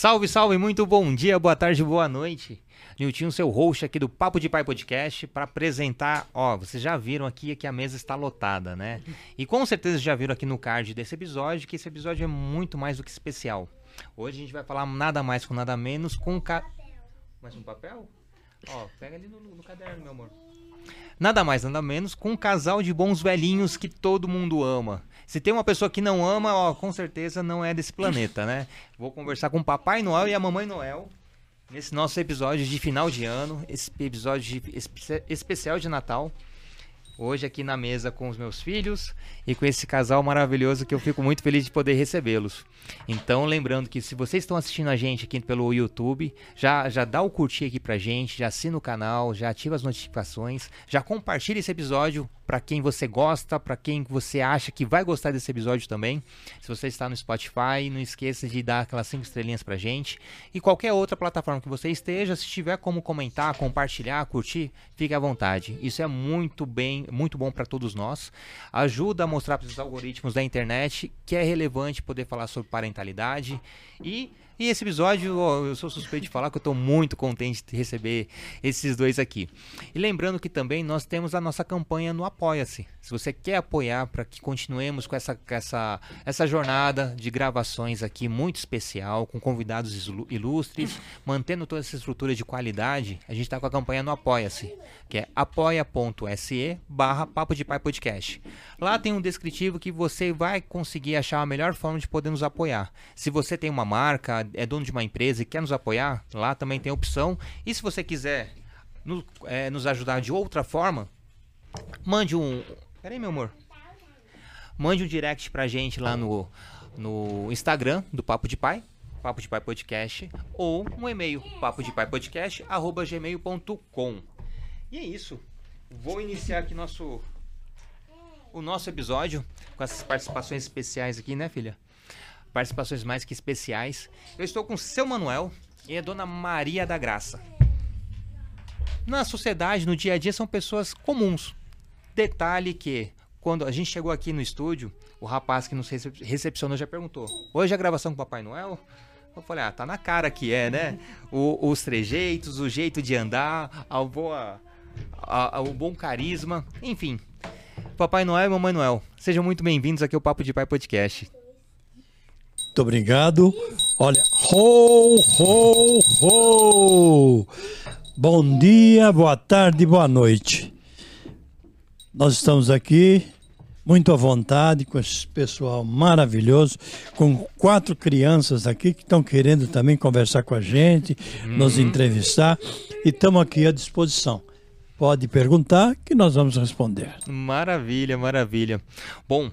Salve, salve, muito bom dia, boa tarde, boa noite. Niltinho, seu host aqui do Papo de Pai Podcast, para apresentar. Ó, vocês já viram aqui que a mesa está lotada, né? E com certeza já viram aqui no card desse episódio que esse episódio é muito mais do que especial. Hoje a gente vai falar nada mais com nada menos com. Ca... Mais um papel? Ó, pega ali no, no caderno, meu amor. Nada mais, nada menos com um casal de bons velhinhos que todo mundo ama. Se tem uma pessoa que não ama, ó, com certeza não é desse planeta, né? Vou conversar com o Papai Noel e a Mamãe Noel nesse nosso episódio de final de ano, esse episódio de espe especial de Natal. Hoje aqui na mesa com os meus filhos e com esse casal maravilhoso que eu fico muito feliz de poder recebê-los. Então, lembrando que se vocês estão assistindo a gente aqui pelo YouTube, já, já dá o curtir aqui pra gente, já assina o canal, já ativa as notificações, já compartilha esse episódio para quem você gosta, para quem você acha que vai gostar desse episódio também. Se você está no Spotify, não esqueça de dar aquelas 5 estrelinhas pra gente. E qualquer outra plataforma que você esteja, se tiver como comentar, compartilhar, curtir, fique à vontade. Isso é muito bem, muito bom para todos nós. Ajuda a mostrar para os algoritmos da internet que é relevante poder falar sobre parentalidade e e esse episódio, eu sou suspeito de falar que eu estou muito contente de receber esses dois aqui. E lembrando que também nós temos a nossa campanha no Apoia-se. Se você quer apoiar para que continuemos com essa, essa, essa jornada de gravações aqui muito especial, com convidados ilustres, mantendo toda essa estrutura de qualidade, a gente está com a campanha no Apoia-se, que é apoia.se barra Papo de Pai Podcast. Lá tem um descritivo que você vai conseguir achar a melhor forma de poder nos apoiar. Se você tem uma marca, é dono de uma empresa e quer nos apoiar, lá também tem opção. E se você quiser no, é, nos ajudar de outra forma, mande um. Peraí, meu amor. Mande um direct pra gente lá no, no Instagram do Papo de Pai, Papo de Pai Podcast, ou um e-mail, papo de pai podcast, arroba gmail.com. E é isso. Vou iniciar aqui nosso o nosso episódio com essas participações especiais aqui, né, filha? participações mais que especiais. Eu estou com o seu Manuel e a dona Maria da Graça. Na sociedade, no dia a dia, são pessoas comuns. Detalhe que, quando a gente chegou aqui no estúdio, o rapaz que nos recepcionou já perguntou: Hoje a gravação com o Papai Noel? Eu falei: Ah, tá na cara que é, né? O, os trejeitos, o jeito de andar, a boa, a, a, o bom carisma, enfim. Papai Noel e Mamãe Noel, sejam muito bem-vindos aqui ao Papo de Pai Podcast. Muito obrigado. Olha, ho, ho, ho! Bom dia, boa tarde, boa noite. Nós estamos aqui muito à vontade com esse pessoal maravilhoso, com quatro crianças aqui que estão querendo também conversar com a gente, uhum. nos entrevistar e estamos aqui à disposição. Pode perguntar que nós vamos responder. Maravilha, maravilha. Bom,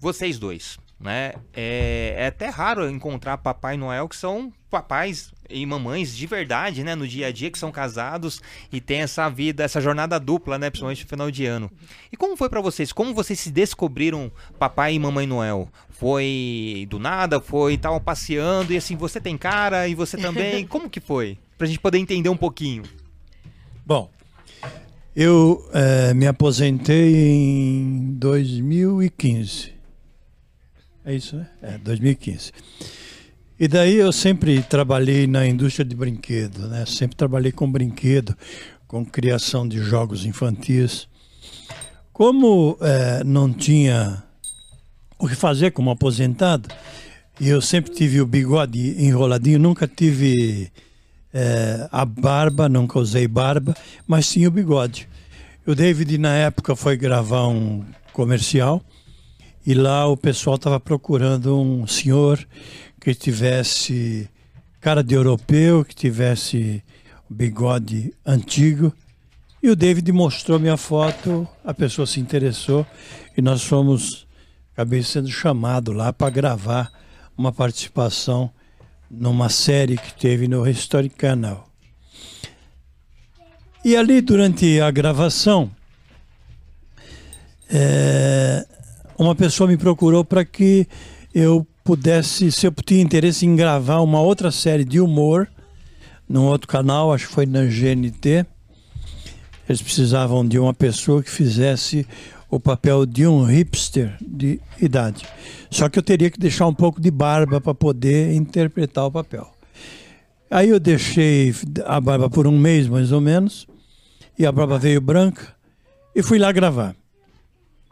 vocês dois, né? É, é, até raro encontrar Papai Noel que são papais e mamães de verdade, né? No dia a dia, que são casados e tem essa vida, essa jornada dupla, né? Principalmente no final de ano. E como foi para vocês? Como vocês se descobriram Papai e Mamãe Noel? Foi do nada? Foi tal passeando e assim, você tem cara e você também? Como que foi? Pra gente poder entender um pouquinho. Bom, eu é, me aposentei em 2015. É isso, né? É, 2015. E daí eu sempre trabalhei na indústria de brinquedo, né? Sempre trabalhei com brinquedo, com criação de jogos infantis. Como é, não tinha o que fazer como aposentado, e eu sempre tive o bigode enroladinho, nunca tive é, a barba, nunca usei barba, mas tinha o bigode. O David, na época, foi gravar um comercial e lá o pessoal estava procurando um senhor que tivesse cara de europeu, que tivesse bigode antigo. E o David mostrou minha foto, a pessoa se interessou e nós fomos, acabei sendo chamado lá para gravar uma participação numa série que teve no History Canal. E ali, durante a gravação, é, uma pessoa me procurou para que eu pudesse, se eu tinha interesse em gravar uma outra série de humor num outro canal, acho que foi na GNT. Eles precisavam de uma pessoa que fizesse o papel de um hipster de idade. Só que eu teria que deixar um pouco de barba para poder interpretar o papel. Aí eu deixei a barba por um mês mais ou menos, e a barba veio branca, e fui lá gravar.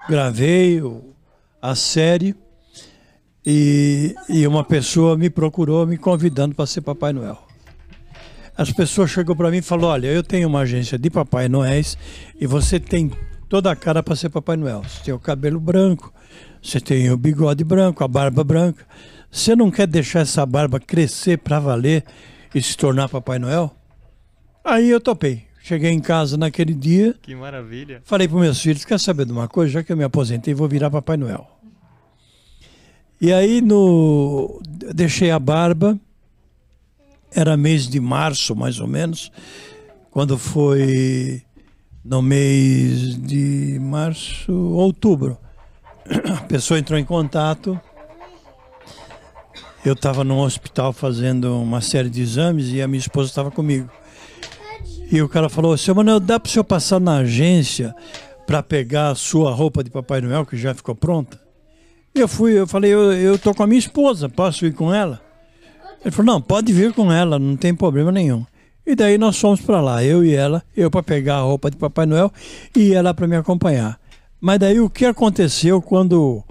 Gravei a série e, e uma pessoa me procurou me convidando para ser Papai Noel. As pessoas chegou para mim e falou: Olha, eu tenho uma agência de Papai Noéis e você tem toda a cara para ser Papai Noel. Você tem o cabelo branco, você tem o bigode branco, a barba branca. Você não quer deixar essa barba crescer para valer e se tornar Papai Noel? Aí eu topei. Cheguei em casa naquele dia. Que maravilha. Falei para meus filhos: quer saber de uma coisa? Já que eu me aposentei, vou virar Papai Noel. E aí no deixei a barba era mês de março, mais ou menos, quando foi no mês de março, outubro. A pessoa entrou em contato. Eu estava num hospital fazendo uma série de exames e a minha esposa estava comigo. E o cara falou: Seu Manuel, dá para o senhor passar na agência para pegar a sua roupa de Papai Noel que já ficou pronta? Eu fui, eu falei: Eu, eu tô com a minha esposa, posso ir com ela? Ele falou: não, pode vir com ela, não tem problema nenhum. E daí nós fomos para lá, eu e ela, eu para pegar a roupa de Papai Noel e ela para me acompanhar. Mas daí o que aconteceu quando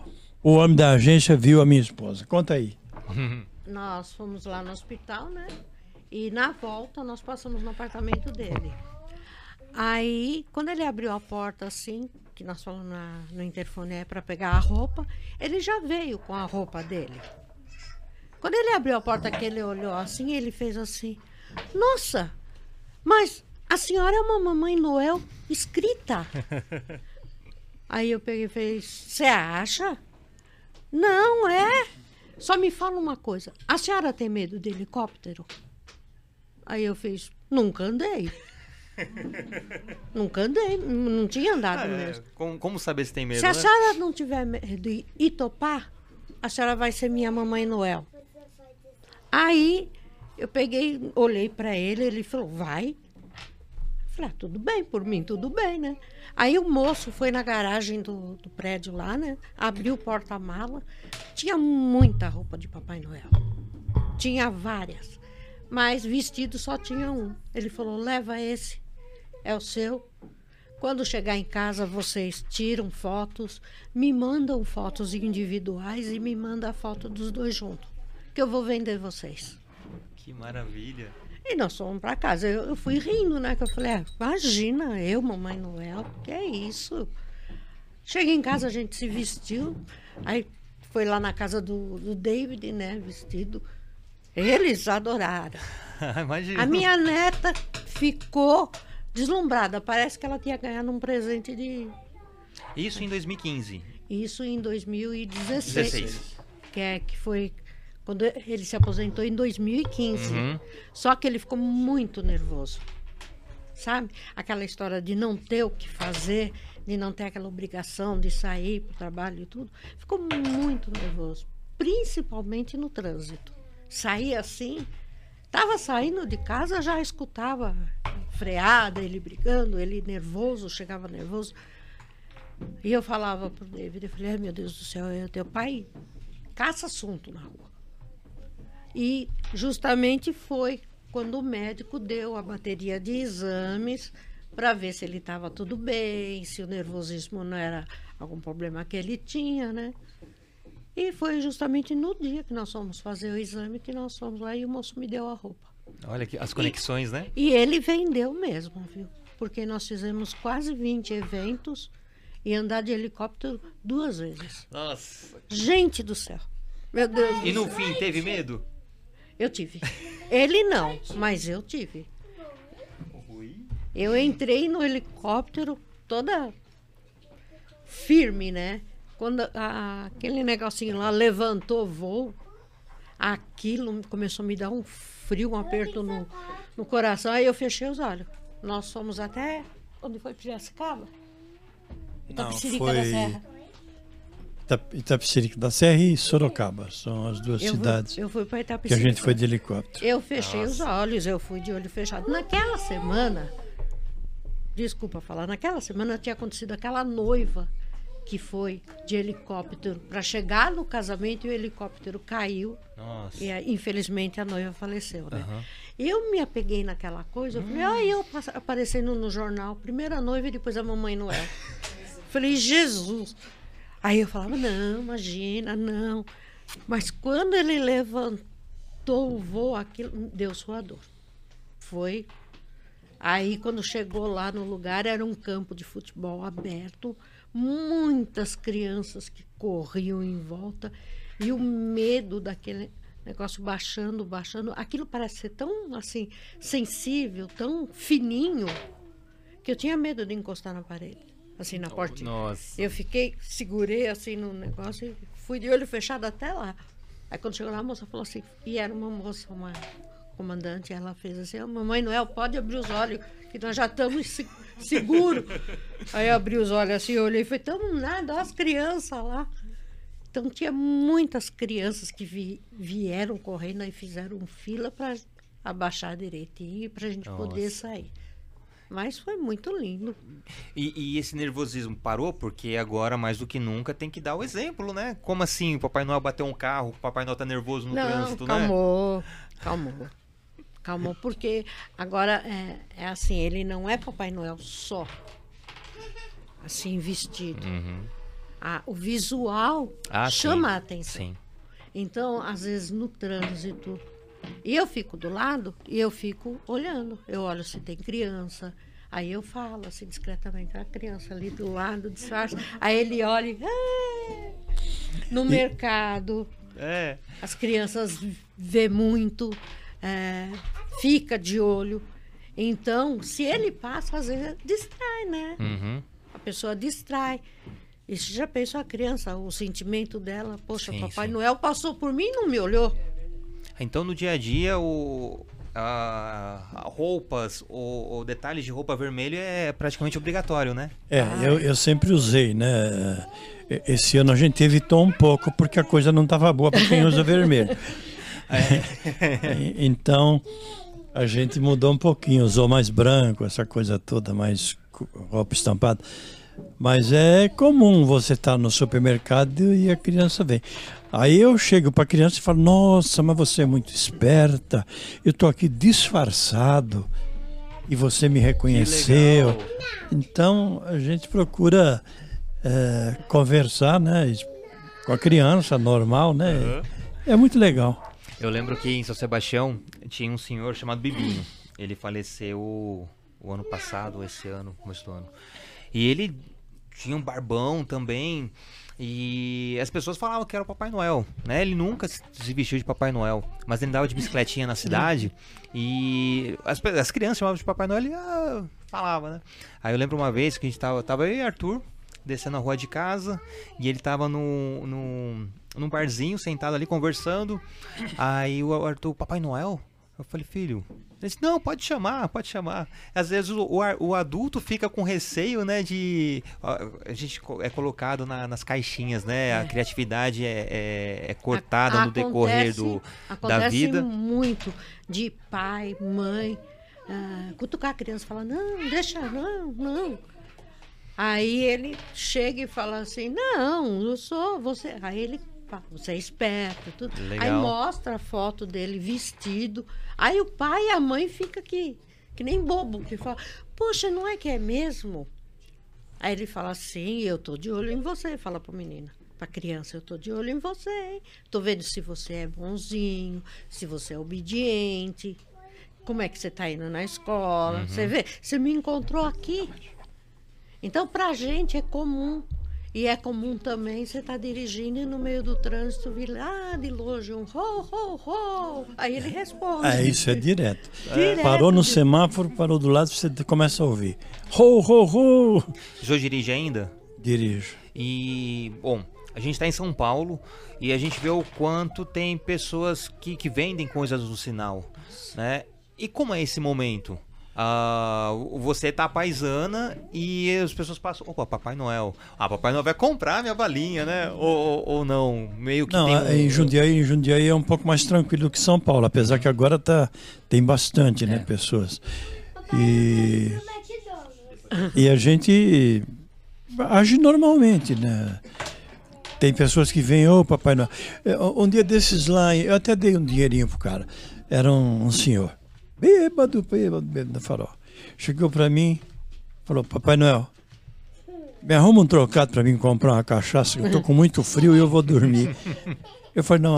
o homem da agência viu a minha esposa? Conta aí. Nós fomos lá no hospital, né? E na volta nós passamos no apartamento dele. Aí, quando ele abriu a porta assim, que nós falamos na, no interfone é para pegar a roupa, ele já veio com a roupa dele. Quando ele abriu a porta que ele olhou assim, ele fez assim: Nossa, mas a senhora é uma mamãe Noel escrita. Aí eu peguei e falei: Você acha? Não, é. Só me fala uma coisa: a senhora tem medo de helicóptero? Aí eu fiz: Nunca andei. Nunca andei, não tinha andado ah, mesmo. Como, como, saber se tem medo? Se a né? senhora não tiver medo e topar, a senhora vai ser minha mamãe Noel. Aí eu peguei, olhei para ele, ele falou, vai. Falei, ah, tudo bem, por mim, tudo bem, né? Aí o moço foi na garagem do, do prédio lá, né? Abriu o porta-mala. Tinha muita roupa de Papai Noel. Tinha várias. Mas vestido só tinha um. Ele falou, leva esse. É o seu. Quando chegar em casa, vocês tiram fotos, me mandam fotos individuais e me mandam a foto dos dois juntos que eu vou vender vocês. Que maravilha. E nós fomos para casa. Eu, eu, fui rindo, né? Que eu falei, ah, imagina, eu, Mamãe Noel, que é isso? Cheguei em casa, a gente se vestiu. Aí foi lá na casa do, do David, né? Vestido. Eles adoraram. Imagina. A minha neta ficou deslumbrada. Parece que ela tinha ganhado um presente de. Isso em 2015. Isso em 2016. 16. Que, é, que foi quando ele se aposentou em 2015. Uhum. Só que ele ficou muito nervoso. Sabe? Aquela história de não ter o que fazer, de não ter aquela obrigação de sair para o trabalho e tudo. Ficou muito nervoso. Principalmente no trânsito. Saía assim, estava saindo de casa, já escutava freada, ele brigando, ele nervoso, chegava nervoso. E eu falava para o David, eu falei, meu Deus do céu, é teu pai caça assunto na rua. E justamente foi quando o médico deu a bateria de exames para ver se ele estava tudo bem, se o nervosismo não era algum problema que ele tinha, né? E foi justamente no dia que nós fomos fazer o exame que nós fomos lá e o moço me deu a roupa. Olha que as conexões, e, né? E ele vendeu mesmo, viu? Porque nós fizemos quase 20 eventos e andar de helicóptero duas vezes. Nossa. Gente do céu. Meu Deus. E no fim teve medo? Eu tive. Ele não, mas eu tive. Eu entrei no helicóptero toda firme, né? Quando a, aquele negocinho lá levantou voo, aquilo começou a me dar um frio, um aperto no, no coração. Aí eu fechei os olhos. Nós fomos até. Onde foi Piracicaba? Não, foi... da Serra. Itapecerica da Serra e Sorocaba. São as duas eu cidades. Fui, eu fui para Itapecerica. Que a gente foi de helicóptero. Eu fechei Nossa. os olhos, eu fui de olho fechado. Naquela semana, desculpa falar, naquela semana tinha acontecido aquela noiva que foi de helicóptero para chegar no casamento e o helicóptero caiu. Nossa. E aí, infelizmente a noiva faleceu, né? Aham. Eu me apeguei naquela coisa, eu falei, ah, eu pass- aparecendo no jornal, primeira noiva e depois a mamãe Noel. falei, Jesus. Aí eu falava, não, imagina, não. Mas quando ele levantou o voo, aquilo deu sua dor. Foi. Aí quando chegou lá no lugar, era um campo de futebol aberto, muitas crianças que corriam em volta e o medo daquele negócio baixando, baixando. Aquilo parece ser tão assim sensível, tão fininho, que eu tinha medo de encostar na parede, assim na portinha. Nossa. Eu fiquei, segurei assim no negócio e fui de olho fechado até lá. Aí quando chegou lá, a moça falou assim, e era uma moça, uma comandante, ela fez assim, "Ô, mamãe Noel, pode abrir os olhos, que nós já estamos se- seguro. Aí eu abri os olhos assim, eu olhei e falei, estamos nada, olha as crianças lá. Então tinha muitas crianças que vi- vieram correndo e fizeram fila para abaixar direitinho para a gente poder Nossa. sair. Mas foi muito lindo. E, e esse nervosismo parou porque agora, mais do que nunca, tem que dar o exemplo, né? Como assim? O Papai Noel bateu um carro, o Papai Noel tá nervoso no Não, trânsito, né? calmou, calmou. Calmou, porque agora é, é assim, ele não é Papai Noel só, assim, vestido. Uhum. Ah, o visual Ah, chama sim. a atenção. Sim. Então, às vezes, no trânsito, e eu fico do lado e eu fico olhando. Eu olho se tem criança. Aí eu falo assim discretamente, a criança ali do lado, disfarça. Aí ele olha e, "Ah!" no mercado. É. As crianças vê muito, é, fica de olho. Então, se ele passa, às vezes distrai, né? Uhum. A pessoa distrai. E você já pensou a criança, o sentimento dela? Poxa, Sim, Papai sim. Noel passou por mim e não me olhou. Então, no dia a dia, o, a, a roupas ou, ou detalhes de roupa vermelho é praticamente obrigatório, né? É, eu, eu sempre usei, né? Esse ano a gente evitou um pouco porque a coisa não estava boa para quem usa vermelho. E- então a gente mudou um pouquinho, usou mais branco, essa coisa toda, mais roupa estampada. Mas é comum você estar no supermercado e a criança vem. Aí eu chego para a criança e falo: Nossa, mas você é muito esperta. Eu estou aqui disfarçado e você me reconheceu. Então a gente procura eh, conversar, né, com a criança normal, né? É muito legal. Eu lembro que em São Sebastião tinha um senhor chamado Bibinho. Ele faleceu o ano passado, esse ano, começo do ano. E ele tinha um barbão também. E as pessoas falavam que era o Papai Noel, né? Ele nunca se vestiu de Papai Noel, mas ele andava de bicicletinha na cidade e as, as crianças chamavam de Papai Noel e ah, falava, né? Aí eu lembro uma vez que a gente tava, tava eu e Arthur descendo a rua de casa e ele tava no, no, num barzinho sentado ali conversando. Aí o Arthur, Papai Noel? Eu falei, filho. Ele disse, não, pode chamar, pode chamar. Às vezes o, o, adulto fica com receio, né, de... A gente é colocado na- nas caixinhas, né? A criatividade é, é- é cortada A- no decorrer do, da acontece vida. muito de pai, mãe, ah, cutucar a criança falar, não, deixa, não, não. Aí ele chega e fala assim, não, eu sou você. Aí ele fala, você é esperto, tudo. Aí Legal. mostra a foto dele vestido. Aí o pai e a mãe ficam aqui, que nem bobo, que fala, poxa, não é que é mesmo? Aí ele fala assim, eu tô de olho em você, fala pra menina. Pra criança, eu tô de olho em você, hein? Tô vendo se você é bonzinho, se você é obediente, como é que você tá indo na escola. Você vê, você me encontrou aqui. Então, pra gente é comum. E é comum também você estar dirigindo e no meio do trânsito vir lá de longe um ho, ho, ho. Aí ele responde. É, isso é direto. Direto. Parou no semáforo, parou do lado, você começa a ouvir. Ho, ho, ho! O senhor dirige ainda? Dirijo. E, bom, a gente está em São Paulo e a gente vê o quanto tem pessoas que, que vendem coisas no sinal, né? E como é esse momento? Ah, você tá paisana e as pessoas passam, opa, Papai Noel. Ah, Papai Noel vai comprar minha balinha, né? Ou, ou, ou não, meio que Não, tem um- em Jundiaí, em Jundiaí é um pouco mais tranquilo que São Paulo, apesar que agora tá, tem bastante, É. né, pessoas. E, e a gente age normalmente, né? Tem pessoas que vêm, ô oh, Papai Noel. É, um dia desses lá, eu até dei um dinheirinho pro cara. Era um, um senhor, bêbado, bêbado, bêbado da farol. Chegou para mim, falou: Papai Noel, me arruma um trocado para mim comprar uma cachaça, eu tô com muito frio e eu vou dormir. Eu falei, não,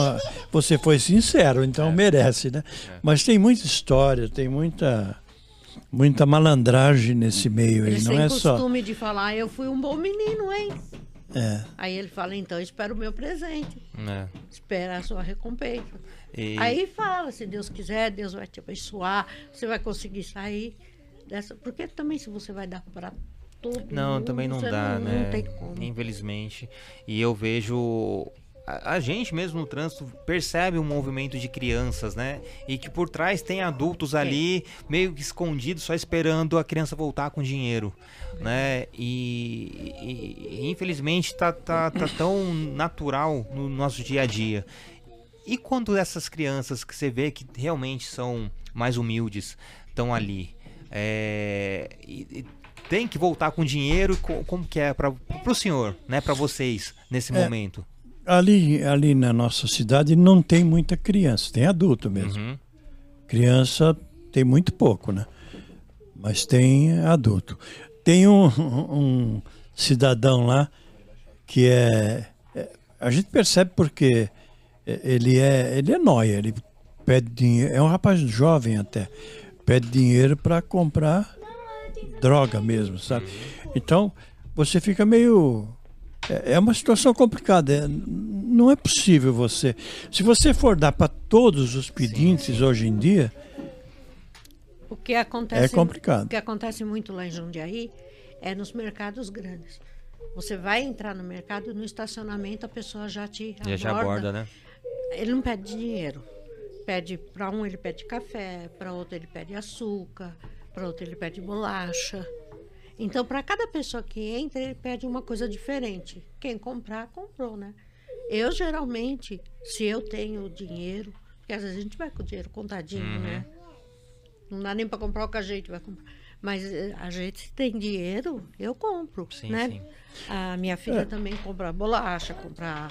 você foi sincero, então é. merece, né? É. Mas tem muita história, tem muita muita malandragem nesse meio aí, não é só. Tem costume de falar, eu fui um bom menino, hein? É. Aí ele fala, então espera o meu presente. É. Espera a sua recompensa. E... Aí fala, se Deus quiser, Deus vai te abençoar, você vai conseguir sair dessa. Porque também se você vai dar para todo Não, mundo, também não dá, não, né? Não tem como. Infelizmente. E eu vejo a, gente mesmo no trânsito percebe um movimento de crianças, né? E que por trás tem adultos ali meio que escondidos, só esperando a criança voltar com dinheiro, né? E, e, e infelizmente tá, tá, tá tão natural no nosso dia a dia. E quando essas crianças que você vê que realmente são mais humildes estão ali, é, e, e tem que voltar com dinheiro, como que é para o senhor, né? Para vocês nesse é, momento? ali, ali na nossa cidade não tem muita criança, tem adulto mesmo. Uhum. Criança tem muito pouco, né? Mas tem adulto. Tem um, um cidadão lá que é, é, A gente percebe porque ele é, ele é nóia, ele pede dinheiro. É um rapaz jovem até. Pede dinheiro para comprar droga mesmo, sabe? Então você fica meio é, é uma situação complicada. É, não é possível você. Se você for dar para todos os pedintes sim, sim. hoje em dia. O que acontece, é complicado. O que acontece muito lá em Jundiaí é nos mercados grandes. Você vai entrar no mercado, no estacionamento a pessoa já te aborda. Já aborda, né? Ele não pede dinheiro. Pede para um ele pede café, para outro ele pede açúcar, para outro ele pede bolacha. Então, para cada pessoa que entra, ele pede uma coisa diferente. Quem comprar, comprou, né? Eu, geralmente, se eu tenho dinheiro, porque às vezes a gente vai com o dinheiro contadinho, uhum. né? Não dá nem para comprar o que a gente vai comprar. Mas eh, a gente tem dinheiro, eu compro, sim, né? Sim. A minha filha é. também compra bolacha, compra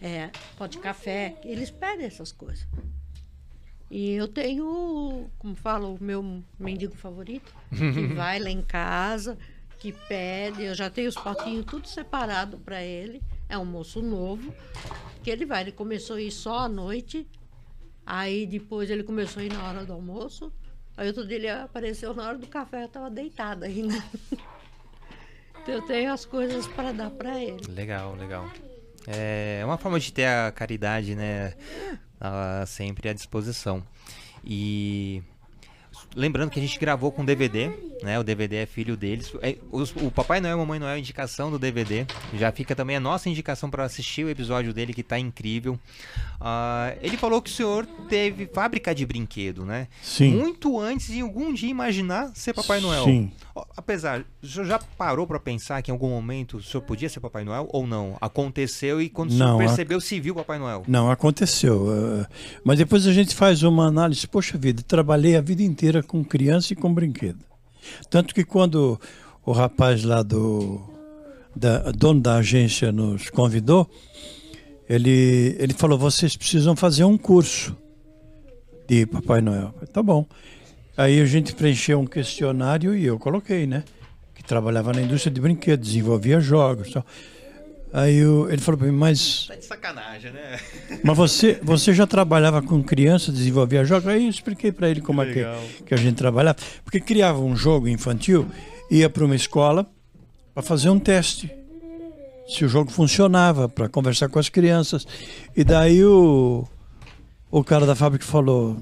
é, pó de café. Eles pedem essas coisas. E eu tenho, como falo, o meu mendigo favorito, que vai lá em casa, que pede. Eu já tenho os potinhos tudo separado para ele. É um moço novo, que ele vai. Ele começou a ir só à noite, aí depois ele começou a ir na hora do almoço. Aí outro dia ele apareceu na hora do café, eu estava deitada ainda. então eu tenho as coisas para dar para ele. Legal, legal. É uma forma de ter a caridade, né? uh, sempre à disposição. E lembrando que a gente gravou com DVD, né? O DVD é filho deles. É, o Papai Noel e a Mamãe Noel é indicação do DVD. Já fica também a nossa indicação para assistir o episódio dele que está incrível. Uh, ele falou que o senhor teve fábrica de brinquedo, né? Sim. Muito antes de algum dia imaginar ser Papai Noel. Sim. Apesar, o senhor já parou para pensar que em algum momento o senhor podia ser Papai Noel ou não? Aconteceu e quando não, o senhor percebeu, a... se viu Papai Noel? Não, aconteceu. Uh, mas depois a gente faz uma análise. Poxa vida, trabalhei a vida inteira com criança e com brinquedo. Tanto que quando o rapaz lá do da, dono da agência nos convidou, ele, ele falou: vocês precisam fazer um curso de Papai Noel. Falei, tá bom. Aí a gente preencheu um questionário e eu coloquei, né? Que trabalhava na indústria de brinquedos, desenvolvia jogos tal. Aí eu, ele falou para mim, mas. Tá de sacanagem, né? Mas você, você já trabalhava com criança, desenvolvia jogos? Aí eu expliquei para ele como Legal. é que, que a gente trabalhava. Porque criava um jogo infantil, ia para uma escola para fazer um teste se o jogo funcionava, para conversar com as crianças. E daí o, o cara da fábrica falou: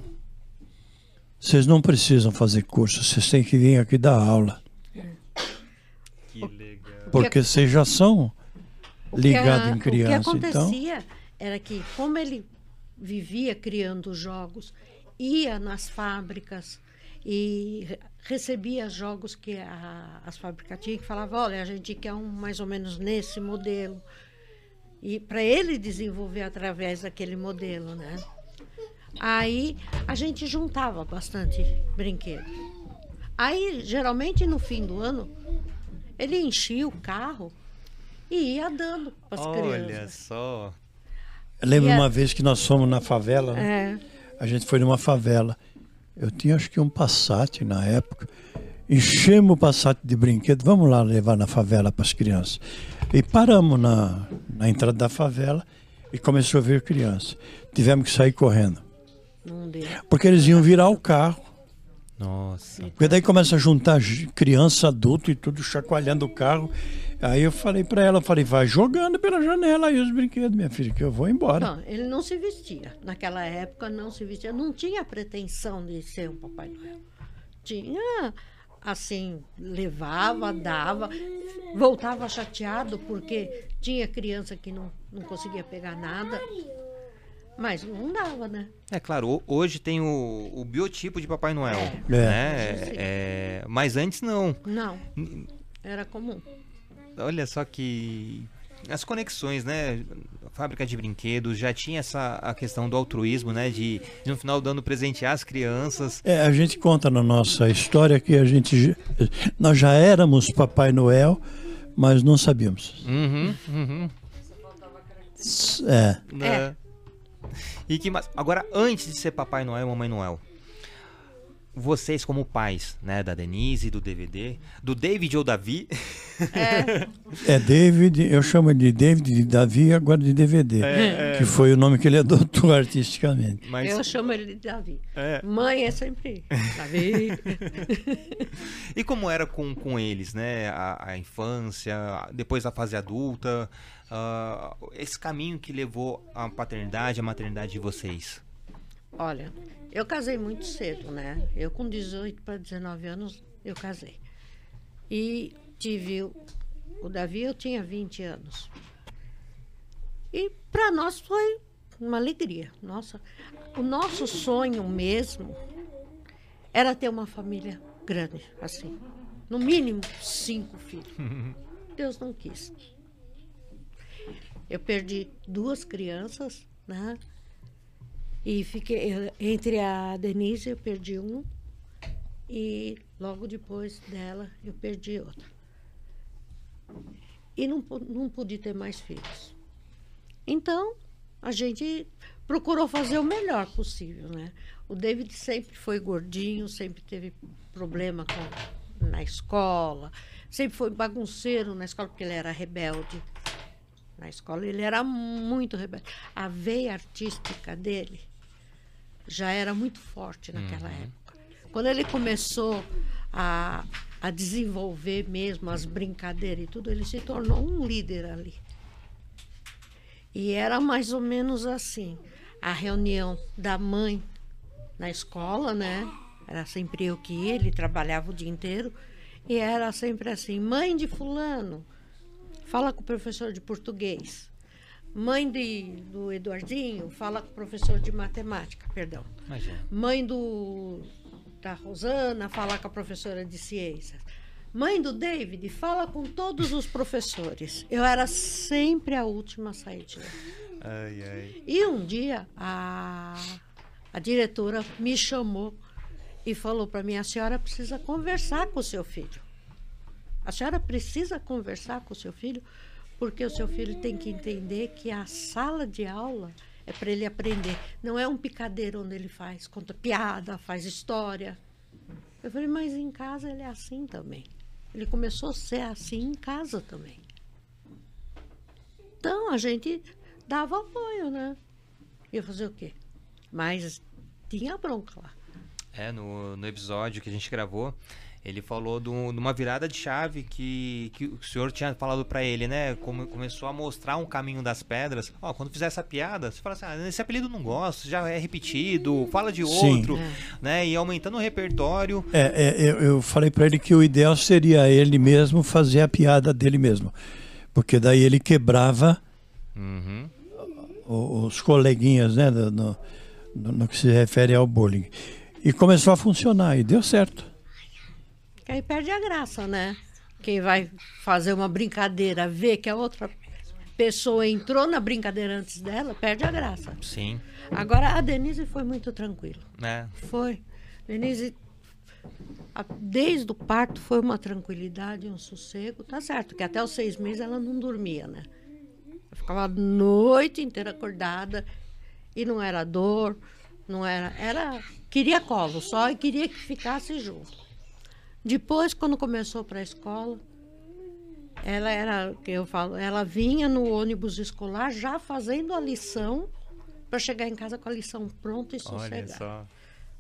vocês não precisam fazer curso, vocês têm que vir aqui dar aula. Que legal. Porque vocês já são ligados em criança. O que então. acontecia então... era que, como ele vivia criando jogos, ia nas fábricas e recebia jogos que a, as fábricas tinham que falava, olha, a gente quer um mais ou menos nesse modelo. E para ele desenvolver através daquele modelo, né? Aí a gente juntava bastante brinquedos. Aí, geralmente no fim do ano, Ele enchia o carro e ia dando para as Olha crianças. só. Eu lembro E a- uma vez que nós fomos na favela, né? É. a gente foi numa favela. Eu tinha acho que um Passat na época. Enchemos o Passat de brinquedo, vamos lá levar na favela para as crianças. E paramos na, na entrada da favela e começou a ver crianças. Tivemos que sair correndo. Porque eles iam virar o carro. Nossa. Porque daí começa a juntar criança, adulto e tudo chacoalhando o carro. Aí eu falei para ela, eu falei, vai jogando pela janela aí os brinquedos, minha filha, que eu vou embora. Não, ele não se vestia. Naquela época não se vestia. Não tinha pretensão de ser um Papai Noel. Tinha, assim, levava, dava, voltava chateado porque tinha criança que não, não conseguia pegar nada. Mas não dava, né? É claro, ho- hoje tem o, o biotipo de Papai Noel. É. Né? Sim. É, mas antes não. Não. Era comum. Olha só que. As conexões, né? Fábrica de brinquedos, já tinha essa a questão do altruísmo, né? De, de no final do ano presentear as crianças. É, a gente conta na nossa história que a gente nós já éramos Papai Noel, mas não sabíamos. Uhum, uhum. É, né? E que mais? Agora, antes de ser Papai Noel e Mamãe Noel, vocês como pais, né, da Denise, do DVD, do David ou Davi, é David, eu chamo de David de Davi agora de DVD, que foi o nome que ele adotou artisticamente. mas Eu chamo ele de Davi. É. Mãe é sempre Davi. e como era com, com eles, né, a, a infância, depois a fase adulta, ah, esse caminho que levou a paternidade, a maternidade de vocês. Olha, eu casei muito cedo, né? Eu com 18 para 19 anos eu casei. E tive o, o Davi, eu tinha 20 anos. E para nós foi uma alegria. Nossa, o nosso sonho mesmo era ter uma família grande, assim. No mínimo cinco filhos. Deus não quis. Eu perdi duas crianças, né? E fiquei eu- entre a Denise eu perdi um e logo depois dela eu perdi outro. E não, não pude ter mais filhos. Então, a gente procurou fazer o melhor possível, né? O David sempre foi gordinho, sempre teve problema com, na escola, sempre foi bagunceiro na escola porque ele era rebelde. Na escola ele era muito rebelde. A veia artística dele já era muito forte naquela época. Quando ele começou a, a desenvolver mesmo as brincadeiras e tudo, ele se tornou um líder ali. E era mais ou menos assim. A reunião da mãe na escola, né? Era sempre eu que ia, ele trabalhava o dia inteiro. E era sempre assim, mãe de fulano, fala com o professor de português. Mãe de, do Eduardinho, fala com o professor de matemática, perdão. Imagina. Mãe do, da Rosana, fala com a professora de ciências. Mãe do David, fala com todos os professores. Eu era sempre a última a sair de lá. Ai, ai. E um dia a, a diretora me chamou e falou para mim: a senhora precisa conversar com o seu filho. A senhora precisa conversar com o seu filho, porque o seu filho tem que entender que a sala de aula é para ele aprender. Não é um picadeiro onde ele faz, conta piada, faz história. Eu falei, mas em casa ele é assim também. Ele começou a ser assim em casa também. Então a gente dava apoio, né? Ia fazer o quê? Mas tinha bronca lá. É, no, no episódio que a gente gravou, ele falou de um- uma virada de chave que, que o senhor tinha falado pra ele, né? Como começou a mostrar um caminho das pedras. Ó, quando fizer essa piada, você fala assim: ah, esse apelido não gosto, já é repetido, fala de Sim. outro, É. né? E aumentando o repertório. É, é, eu, eu falei para ele que o ideal seria ele mesmo fazer a piada dele mesmo. Porque daí ele quebrava Uhum. os coleguinhas, né? No, no, no que se refere ao bullying. E começou a funcionar e deu certo. Que aí perde a graça, né? Quem vai fazer uma brincadeira, vê que a outra pessoa entrou na brincadeira antes dela, perde a graça. Sim, Agora, a Denise foi muito tranquila. né? Foi. Denise a- desde o parto foi uma tranquilidade, um sossego, tá certo, que até os seis meses ela não dormia, né? Eu ficava a noite inteira acordada e não era dor, não era, era queria colo só e queria que ficasse junto. Depois, quando começou para a escola, ela era, que eu falo, ela vinha no ônibus escolar já fazendo a lição para chegar em casa com a lição pronta e sossegada.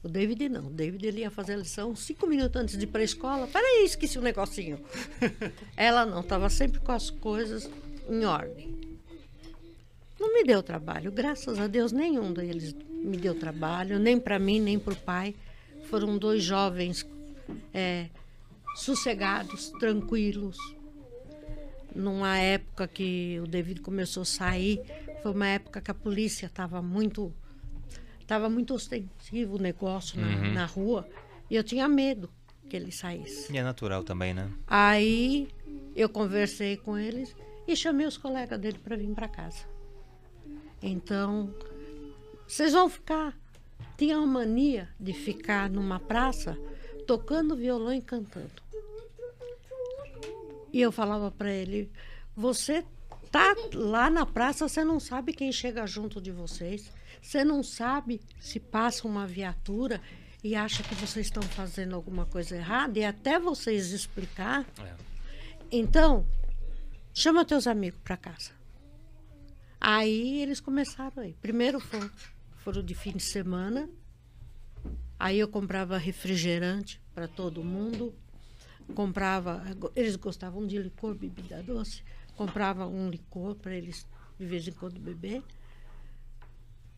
O David não. O David ele ia fazer a lição cinco minutos antes de ir para a escola. Peraí, esqueci um negocinho. Ela não, estava sempre com as coisas em ordem. Não me deu trabalho, graças a Deus, nenhum deles me deu trabalho, nem para mim, nem para o pai. Foram dois jovens é, sossegados, tranquilos. Numa época que o David começou a sair, foi uma época que a polícia estava muito Estava muito ostensivo o negócio na, na rua e eu tinha medo que ele saísse. E é natural também, né? Aí eu conversei com eles e chamei os colegas dele para vir para casa. Então, vocês vão ficar. Tinha uma mania de ficar numa praça tocando violão e cantando. E eu falava para ele: você tá lá na praça, você não sabe quem chega junto de vocês, você não sabe se passa uma viatura e acha que vocês estão fazendo alguma coisa errada e até vocês explicar. É. Então, chama teus amigos para casa. Aí eles começaram aí. Primeiro foram, foram de fim de semana. Aí eu comprava refrigerante para todo mundo. Comprava, eles gostavam de licor, bebida doce. Comprava um licor para eles de vez em quando beber.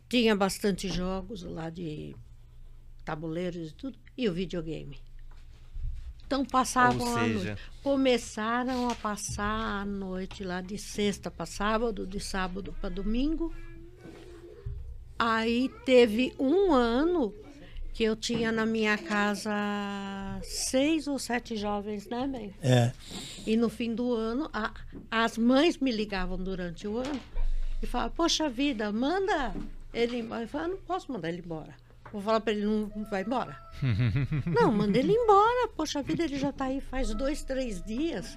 Tinha bastante jogos lá de tabuleiros e tudo. E o videogame. Então passavam Ou a seja- noite. Começaram a passar a noite lá de sexta para sábado, de sábado para domingo. Aí teve um ano que eu tinha na minha casa seis ou sete jovens, né, bem? É. E no fim do ano, a- as mães me ligavam durante o ano e falavam, poxa vida, manda ele embora. Eu falava, não posso mandar ele embora. Vou falar para ele, não vai embora. não, manda ele embora. Poxa vida, ele já está aí faz dois, três dias.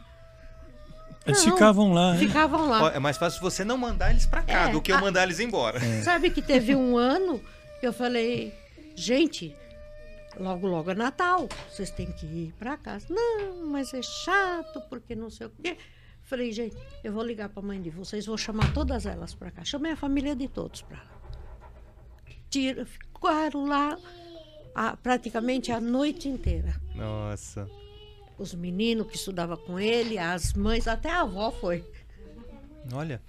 Eles Não, ficavam lá. hein? Ficavam lá. É mais fácil você não mandar eles pra cá É, do que eu a- mandar eles embora. Sabe que teve um ano que eu falei, gente, logo, logo é Natal, vocês têm que ir para casa. Não, mas é chato, porque não sei o quê. Falei, gente, eu vou ligar para a mãe de vocês, vou chamar todas elas para cá. Chamei a família de todos para lá. Tira, ficaram lá a- praticamente a noite inteira. Nossa. Os meninos que estudavam com ele, as mães, até a avó foi. Olha.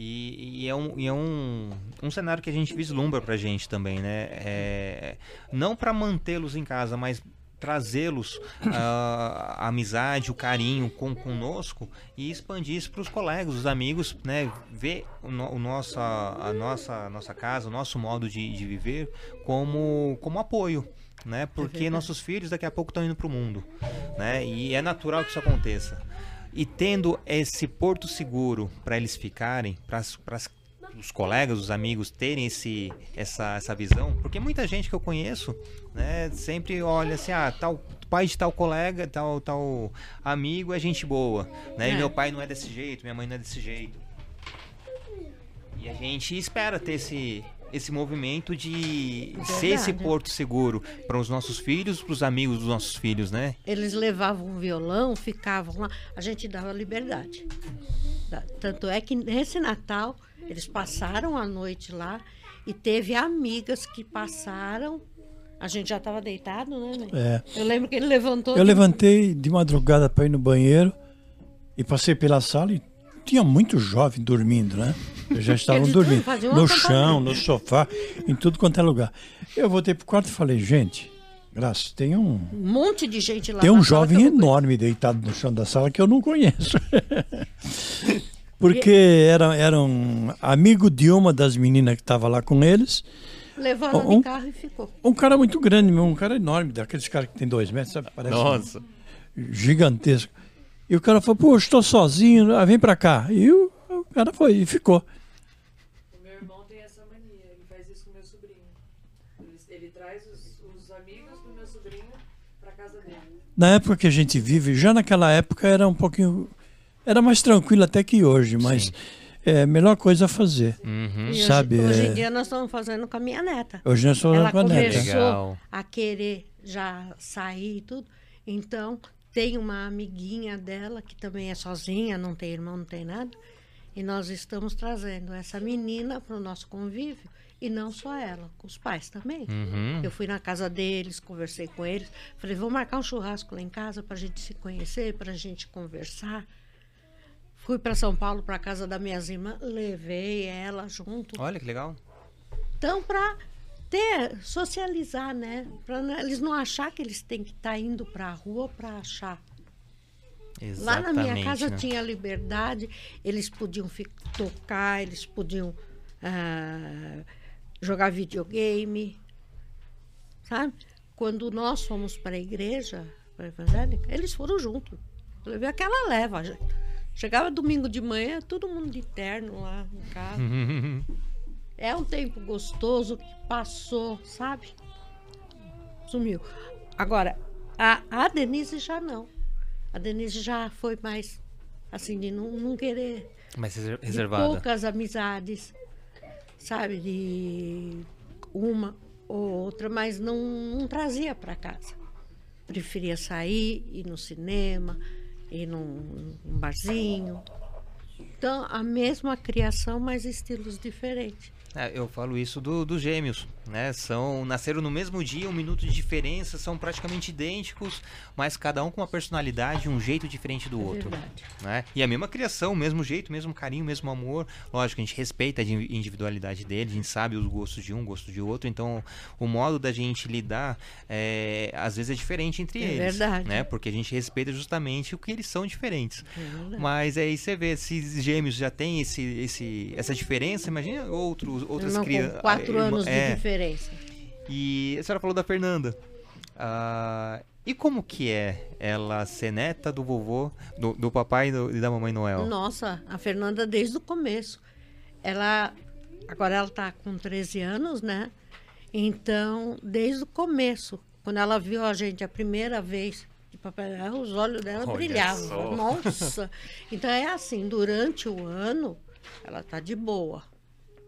E, e é, um, e é um, um cenário que a gente vislumbra pra gente também, né? É, não para mantê-los em casa, mas trazê-los ah, a amizade, o carinho com conosco e expandir isso para os colegas, os amigos, né? Ver o, no, o nossa, a nossa, a nossa casa, o nosso modo de, de viver como, como apoio. Né? Porque nossos filhos daqui a pouco estão indo para o mundo. Né? E é natural que isso aconteça. E tendo esse porto seguro para eles ficarem, para os colegas, os amigos terem esse, essa, essa visão, porque muita gente que eu conheço, né, sempre olha assim, ah, tal pai de tal colega, tal tal amigo é gente boa, né? E É. meu pai não é desse jeito, minha mãe não é desse jeito. E a gente espera ter esse esse movimento de ser esse Verdade. porto seguro para os nossos filhos, para os amigos dos nossos filhos, né? Eles levavam um violão, ficavam lá, a gente dava liberdade. Da- Tanto é que nesse Natal eles passaram a noite lá e teve amigas que passaram. A gente já estava deitado, né? né? É. Eu lembro que ele levantou. Eu levantei de madrugada para ir no banheiro e passei pela sala e tinha muito jovem dormindo, né? Eles já estavam Eles dormindo. um No chão, no sofá, em tudo quanto é lugar. Eu voltei pro quarto e falei, gente, Graças, tem um, Um monte de gente lá tem um jovem eu não conheço. enorme deitado no chão da sala que eu não conheço. Porque era, era um amigo de uma das meninas que estava lá com eles. Levando Um- de carro e ficou. Um cara muito grande, um cara enorme, daqueles caras que tem dois metros, sabe? Parece um- Nossa. gigantesco. E o cara falou, pô, estou sozinho, ah, vem pra cá. E o, o cara foi e ficou. O meu irmão tem essa mania, ele faz isso com o meu sobrinho. Ele, ele traz os, os amigos do meu sobrinho Pra casa dele. Na época que a gente vive, já naquela época era um pouquinho. Era mais tranquilo até que hoje, mas Sim. é a melhor coisa a fazer. Uhum. E hoje- Sabe, Hoje, é- em dia nós estamos fazendo com a minha neta. Hoje nós estamos Ela com a neta. começou Legal. a querer já sair e tudo. Então, tem uma amiguinha dela que também é sozinha, não tem irmão, não tem nada. E nós estamos trazendo essa menina para o nosso convívio. E não só ela, com os pais também. Uhum. Eu fui na casa deles, conversei com eles. Falei, vamos marcar um churrasco lá em casa para a gente se conhecer, para a gente conversar. Fui para São Paulo, para a casa das minhas irmãs, levei ela junto. Olha que legal. Então, para ter, socializar, né? Para eles não achar que eles têm que estar indo para a rua para achar. Lá na minha casa né? tinha liberdade, eles podiam tocar, eles podiam ah, jogar videogame, sabe? Quando nós fomos para a igreja pra evangélica, eles foram juntos. Eu levei aquela leva. Chegava domingo de manhã, todo mundo de terno lá em casa. É um tempo gostoso que passou, sabe? Sumiu. Agora, a, a Denise já não. A Denise já foi mais assim, de não, não querer. Mas reser- De reservada. poucas amizades, sabe? De uma ou outra, mas não, não trazia para casa. Preferia sair, ir no cinema, ir num, num barzinho. Então, a mesma criação, mas estilos diferentes. É, eu falo isso do- dos gêmeos, né? São nasceram no mesmo dia, um minuto de diferença, são praticamente idênticos, mas cada um com uma personalidade, um jeito diferente do É outro, verdade. né? E a mesma criação, o mesmo jeito, mesmo carinho, mesmo amor. Lógico, a gente respeita a di- individualidade dele, a gente sabe os gostos de um, gosto de outro, então o modo da gente lidar é, às vezes é diferente entre É eles, verdade. né? Porque a gente respeita justamente o que eles são diferentes. É. Mas aí você vê, se gêmeos já tem esse, esse, essa diferença, imagina outros, outras crianças. quatro anos de é, diferença. E a senhora falou da Fernanda. Ah, e como que é ela ser neta do vovô, do, do papai e, do- e da mamãe Noel? Nossa, a Fernanda desde o começo. Ela agora ela está com 13 anos, né? Então, desde o começo, quando ela viu a gente a primeira vez de Papai Noel, os olhos dela Olha brilhavam. só. Nossa! Então é assim, durante o ano ela tá de boa.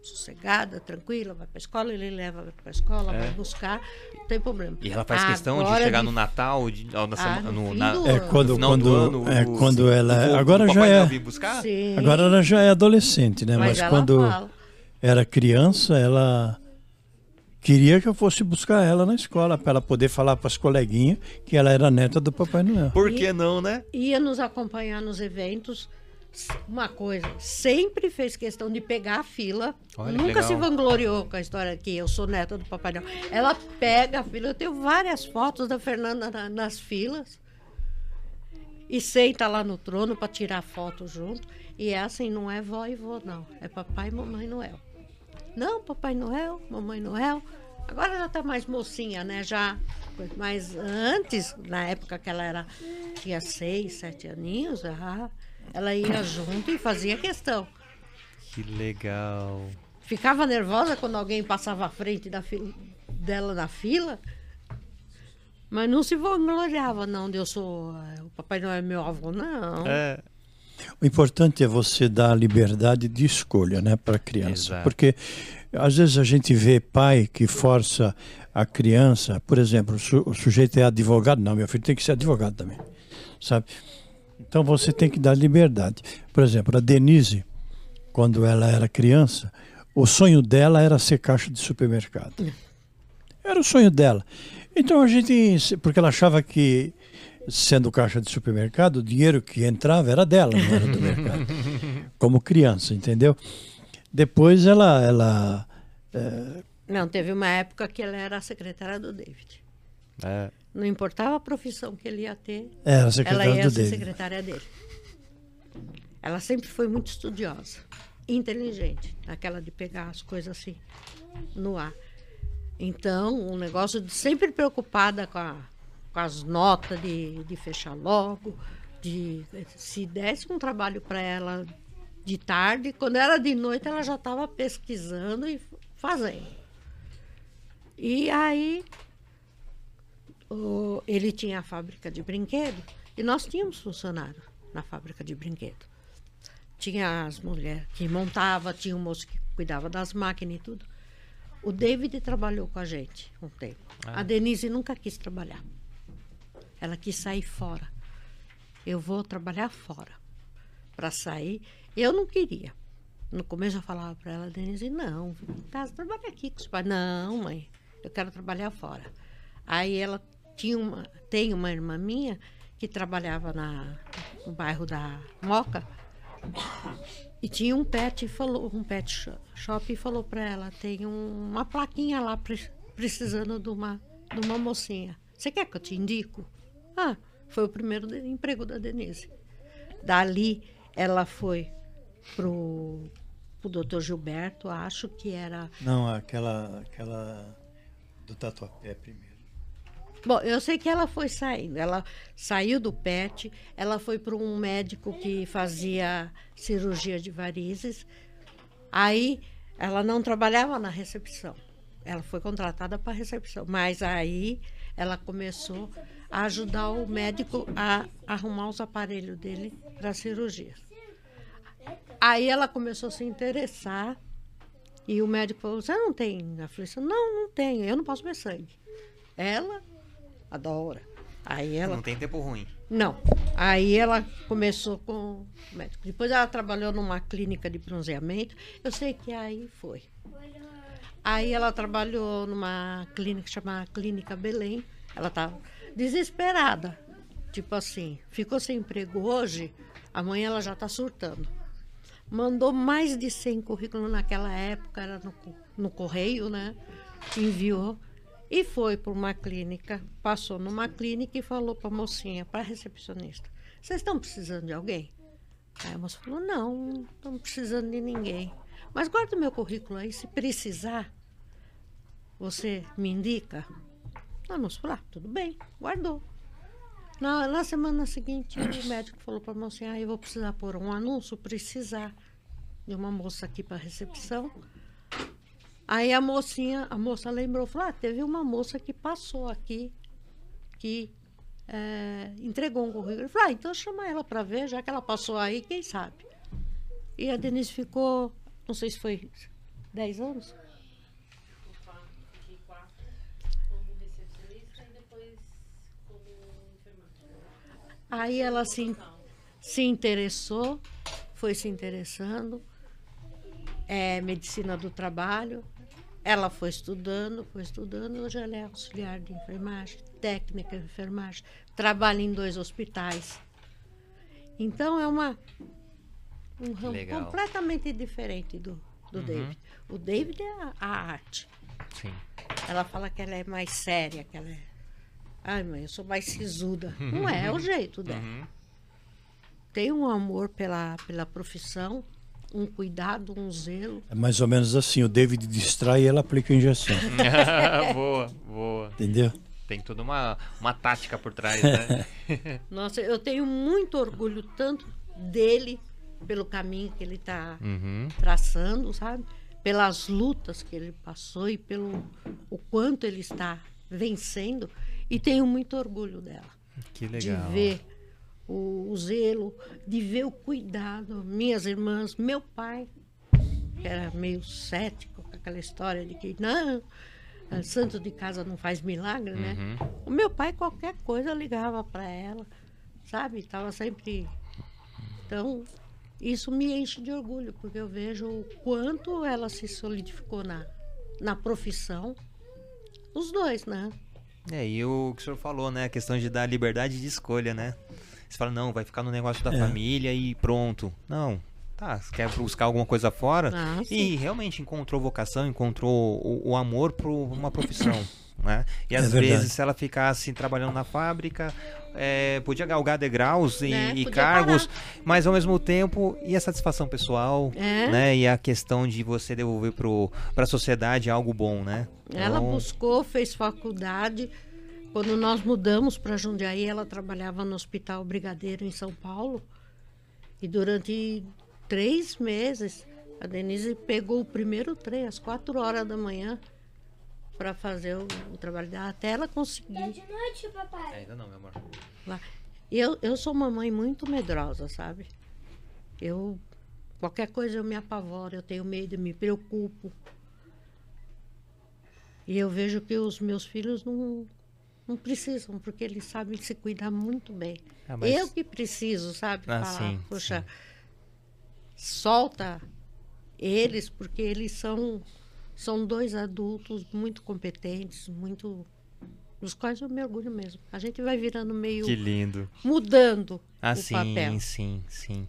Sossegada, tranquila, vai para escola, ele leva para a escola, É. vai buscar, não tem problema. E ela faz questão de chegar no Natal, de, ó, na Ah, no na- É ano. quando, no final do quando, ano, é o- quando o ela. vô- Agora o já é. vir buscar? Sim, Agora ela já é adolescente, né? mas, Mas, ela quando fala. era criança, ela queria que eu fosse buscar ela na escola para ela poder falar para as coleguinhas que ela era neta do Papai Noel. Por que não, né? ia nos acompanhar nos eventos. Uma coisa, sempre fez questão de pegar a fila. Olha Nunca se vangloriou com a história que eu sou neta do Papai Noel. Ela pega a fila. Eu tenho várias fotos da Fernanda na- nas filas. E senta lá no trono para tirar foto junto. E é assim, não é vó e vô, não. É papai e mamãe Noel. Não, Papai Noel, Mamãe Noel. Agora já tá mais mocinha, né? Já. Mas antes, na época que ela era tinha seis, sete aninhos, já, ela ia junto e fazia questão. Que legal. Ficava nervosa quando alguém passava à frente da fi- dela na fila. Mas não se vangloriava, não, de eu sou. eh, O Papai Noel é meu avô, não. É, O importante é você dar a liberdade de escolha, né, para a criança. Exato. Porque às vezes a gente vê pai que força a criança, por exemplo, o su- o sujeito é advogado, não, meu filho tem que ser advogado também, sabe? Então você tem que dar liberdade. Por exemplo, a Denise, quando ela era criança, o sonho dela era ser caixa de supermercado. Era o sonho dela. Então a gente, porque ela achava que sendo caixa de supermercado, o dinheiro que entrava era dela, não era do mercado. Como criança, entendeu? Depois ela, ela Não, teve uma época que ela era a secretária do David. é. Não importava a profissão que ele ia ter, era ela ia ser David. secretária dele. Ela sempre foi muito estudiosa, inteligente, aquela de pegar as coisas assim no ar. Então, um negócio de sempre preocupada com, a- com as notas de, de fechar logo, de se desse um trabalho para ela de tarde, quando era de noite ela já estava pesquisando e fazendo. E aí o- ele tinha a fábrica de brinquedo e nós tínhamos funcionário na fábrica de brinquedo. Tinha as mulheres que montava, tinha um moço que cuidava das máquinas e tudo. O David trabalhou com a gente um tempo. A Denise nunca quis trabalhar. Ela quis sair fora. Eu vou trabalhar fora. Para sair, eu não queria. No começo eu falava para ela, Denise, não, casa, trabalha aqui com os pais. Não, mãe, eu quero trabalhar fora. Aí ela tinha uma, tem uma irmã minha que trabalhava na, no bairro da Moca e tinha um pet falou, um pet sho- shop e falou para ela, tem um- uma plaquinha lá pre- precisando de uma, de uma mocinha. Você quer que eu te indico? Ah, foi o primeiro emprego da Denise. Dali ela foi pro, pro doutor Gilberto, acho que era Não, aquela, aquela do Tatuapé primeiro. Bom, eu sei que ela foi saindo. Ela saiu do PET, ela foi para um médico que fazia cirurgia de varizes. Aí ela não trabalhava na recepção. Ela foi contratada para recepção. Mas aí ela começou a ajudar o médico a arrumar os aparelhos dele para cirurgia. Aí ela começou a se interessar e o médico falou: Você não tem aflição? Não, não tenho. Eu não posso ver sangue. Ela adora. Aí ela. Não tem tempo ruim. Não. Aí ela começou com o médico. Depois ela trabalhou numa clínica de bronzeamento. Eu sei que aí foi. Aí ela trabalhou numa clínica chamada Clínica Belém. Ela estava desesperada. Tipo assim, ficou sem emprego hoje, amanhã ela já está surtando. Mandou mais de 100 currículos naquela época, era no, no correio, né? Enviou e foi para uma clínica, passou numa clínica e falou para a mocinha, para a recepcionista: Vocês estão precisando de alguém? Aí a moça falou: Não, não estamos precisando de ninguém. Mas guarda o meu currículo aí, se precisar, você me indica? A moça falou: ah, Tudo bem, guardou. Na, na semana seguinte, o médico falou para a mocinha: ah, Eu vou precisar pôr um anúncio, precisar de uma moça aqui para recepção. Aí a mocinha, a moça lembrou, falou, ah, teve uma moça que passou aqui, que eh, entregou um currículo. Eu falei, ah, então chama ela para ver, já que ela passou aí, quem sabe. E a Denise ficou, não sei se foi 10 anos. Aí ela se, se interessou, foi se interessando, é medicina do trabalho. Ela foi estudando, foi estudando, hoje ela é auxiliar de enfermagem, técnica de enfermagem, trabalha em dois hospitais. Então é uma um ramo legal. completamente diferente do, do David. O David é a, a arte. Sim. Ela fala que ela é mais séria, que ela é. Ai, mãe, eu sou mais sisuda. Não é, é o jeito dela. Uhum. Tem um amor pela, pela profissão, um cuidado, um zelo. É mais ou menos assim, o David distrai e ela aplica a injeção. boa, boa. Entendeu? Tem toda uma, uma tática por trás, né? Nossa, eu tenho muito orgulho tanto dele, pelo caminho que ele está uhum. traçando, sabe? Pelas lutas que ele passou e pelo o quanto ele está vencendo. E tenho muito orgulho dela. Que de legal. ver o, o zelo, de ver o cuidado. Minhas irmãs, meu pai, que era meio cético com aquela história de que não, santo de casa não faz milagre, né? Uhum. O meu pai, qualquer coisa, ligava para ela, sabe? Estava sempre. Então, isso me enche de orgulho, porque eu vejo o quanto ela se solidificou na, na profissão. Os dois, né? É, e o que o senhor falou, né? A questão de dar liberdade de escolha, né? Você fala, não, vai ficar no negócio da É. família e pronto. Não. Tá, você quer buscar alguma coisa fora? Ah, e realmente encontrou vocação, encontrou o, o amor por uma profissão. Né? E É às verdade. vezes, se ela ficasse trabalhando na fábrica, é, podia galgar degraus e, É, e cargos, mas ao mesmo tempo, e a satisfação pessoal, É. né? E a questão de você devolver para a sociedade algo bom, né? Ela Então, buscou, fez faculdade. Quando nós mudamos para Jundiaí, ela trabalhava no Hospital Brigadeiro em São Paulo. E durante três meses, a Denise pegou o primeiro trem às quatro horas da manhã para fazer o, o trabalho dela até ela conseguir. de noite, papai. É, ainda não, meu amor. lá. Eu, eu sou uma mãe muito medrosa, sabe? Eu qualquer coisa eu me apavoro, eu tenho medo, eu me preocupo. E eu vejo que os meus filhos não, não precisam, porque eles sabem se cuidar muito bem. Ah, mas- Eu que preciso, sabe? Ah, Falar, sim, poxa, solta eles, porque eles são, são dois adultos muito competentes, muito. Dos quais eu me orgulho mesmo. A gente vai virando meio. Que lindo. mudando Ah, o sim, papel. sim, sim.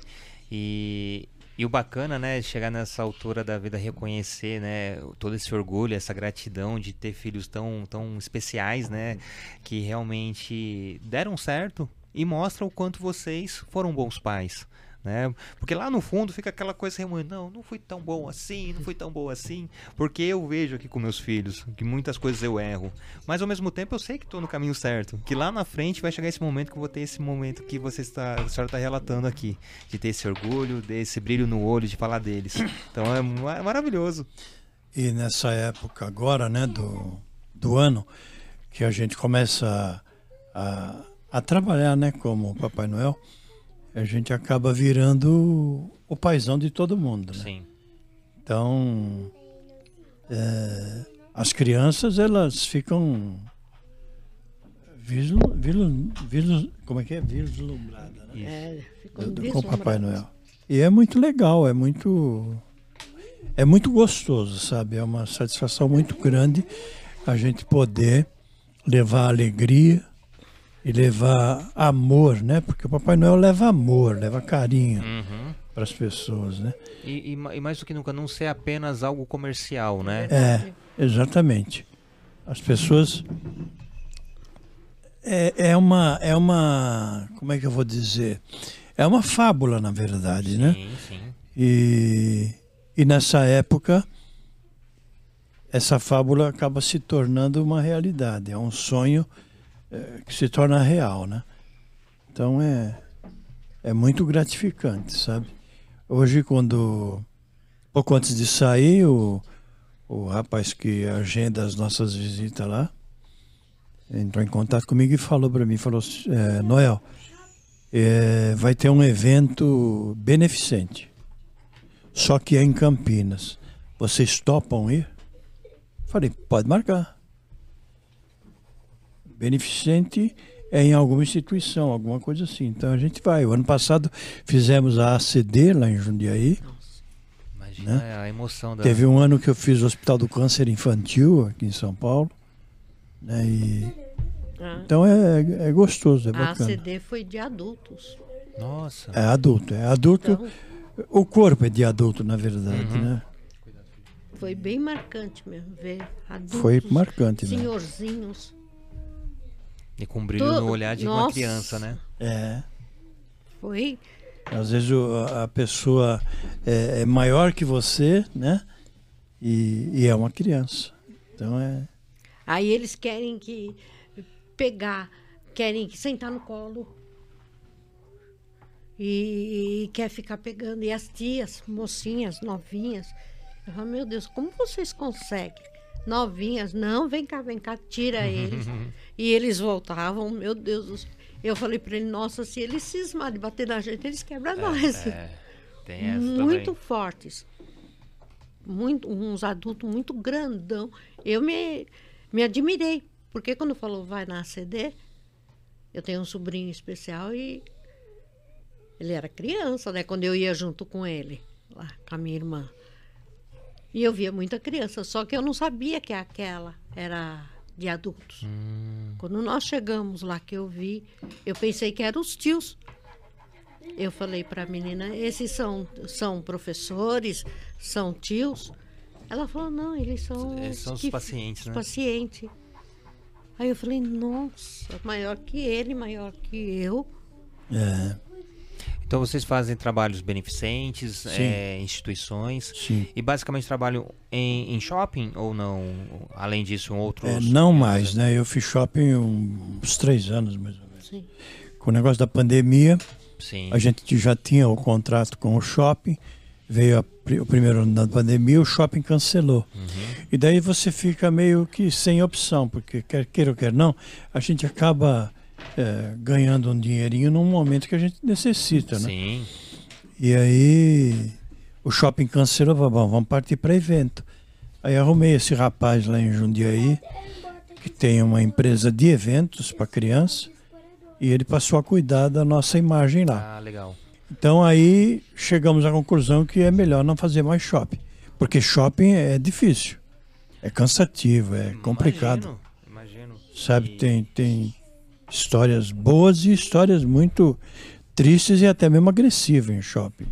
E, e o bacana, né, chegar nessa altura da vida, reconhecer, né, todo esse orgulho, essa gratidão de ter filhos tão, tão especiais, né, que realmente deram certo e mostram o quanto vocês foram bons pais. Né? Porque lá no fundo fica aquela coisa remoendo, não, não fui tão bom assim, não fui tão bom assim, porque eu vejo aqui com meus filhos que muitas coisas eu erro, mas ao mesmo tempo eu sei que estou no caminho certo, que lá na frente vai chegar esse momento que eu vou ter esse momento que você está, a senhora está relatando aqui, de ter esse orgulho, desse brilho no olho, de falar deles. Então é ma- maravilhoso. E nessa época agora, né, do, do ano, que a gente começa a, a trabalhar, né, como Papai Noel, a gente acaba virando o paizão de todo mundo, né? Sim. Então, é, as crianças, elas ficam vislu, vislu, vislu, como é que é? Vislumbradas, né? É, ficam do- com o Papai. Noel. E é muito legal, é muito é muito gostoso, sabe? É uma satisfação muito grande a gente poder levar alegria e levar amor, né? Porque o Papai Noel leva amor, leva carinho Uhum. para as pessoas, né? E, e e mais do que nunca, não ser apenas algo comercial, né? É, exatamente. As pessoas é, é uma é uma como é que eu vou dizer? É uma fábula, na verdade, né? Sim, sim. E, e nessa época, essa fábula acaba se tornando uma realidade. É um sonho que se torna real, né? Então é, é muito gratificante, sabe? Hoje, quando, pouco antes de sair, o, o rapaz que agenda as nossas visitas lá, entrou em contato comigo e falou para mim, falou, eh, Noel, eh, vai ter um evento beneficente só que é em Campinas. Vocês topam ir? Falei, pode marcar. Beneficente é em alguma instituição, alguma coisa assim. Então a gente vai. O ano passado fizemos a ACD lá em Jundiaí. Imagina a emoção da. Né? Teve um ano que eu fiz o Hospital do Câncer Infantil aqui em São Paulo. Né? E, Ah, então é, é gostoso, é a bacana. ACD foi de adultos. Nossa. É adulto, é adulto. Então, O corpo é de adulto, na verdade, Uhum. né? foi bem marcante mesmo ver adultos, Foi marcante, né? E com brilho Tu- no olhar de uma Nossa. criança, né? É. Foi Às vezes a pessoa é, é maior que você, né? E, e é uma criança. Então é. Aí eles querem que pegar, querem que sentar no colo. E, e quer ficar pegando. E as tias, mocinhas, novinhas. Eu falo, meu Deus, como vocês conseguem? Novinhas, não, vem cá, vem cá, tira eles. e eles voltavam, meu Deus do céu. Eu falei para ele, nossa, se eles cismarem de bater na gente, eles quebram nós. É, tem essa muito também. fortes. Muito, uns adultos muito grandão. Eu me, me admirei. Porque quando falou vai na ACD, eu tenho um sobrinho especial e ele era criança, né? Quando eu ia junto com ele, lá com a minha irmã. E eu via muita criança, só que eu não sabia que aquela era de adultos. Hum, Quando nós chegamos lá que eu vi, eu pensei que eram os tios. Eu falei para a menina, esses são, são professores, são tios? Ela falou, não, eles são, Eles são os que- pacientes, os né? pacientes. Aí eu falei, nossa, maior que ele, maior que eu. É, Então vocês fazem trabalhos beneficentes, é, instituições. sim. E basicamente trabalham em, em shopping ou não? Além disso, em outros. É, não mais, né? Eu fiz shopping uns três anos, mais ou menos. Sim. Com o negócio da pandemia, Sim. a gente já tinha o contrato com o shopping, veio a o primeiro ano da pandemia, o shopping cancelou. E daí você fica meio que sem opção, porque quer queira ou quer não, a gente acaba eh, ganhando um dinheirinho num momento que a gente necessita, né? Sim. E aí o shopping cancelou, bom, vamos partir para evento. Aí arrumei esse rapaz lá em Jundiaí, que tem uma empresa de eventos para criança, e ele passou a cuidar da nossa imagem lá. Ah, legal. Então aí chegamos à conclusão que é melhor não fazer mais shopping, porque shopping é difícil, é cansativo, é complicado, Imagino. imagino. sabe? E- Tem, tem histórias boas e histórias muito tristes e até mesmo agressivas em shopping.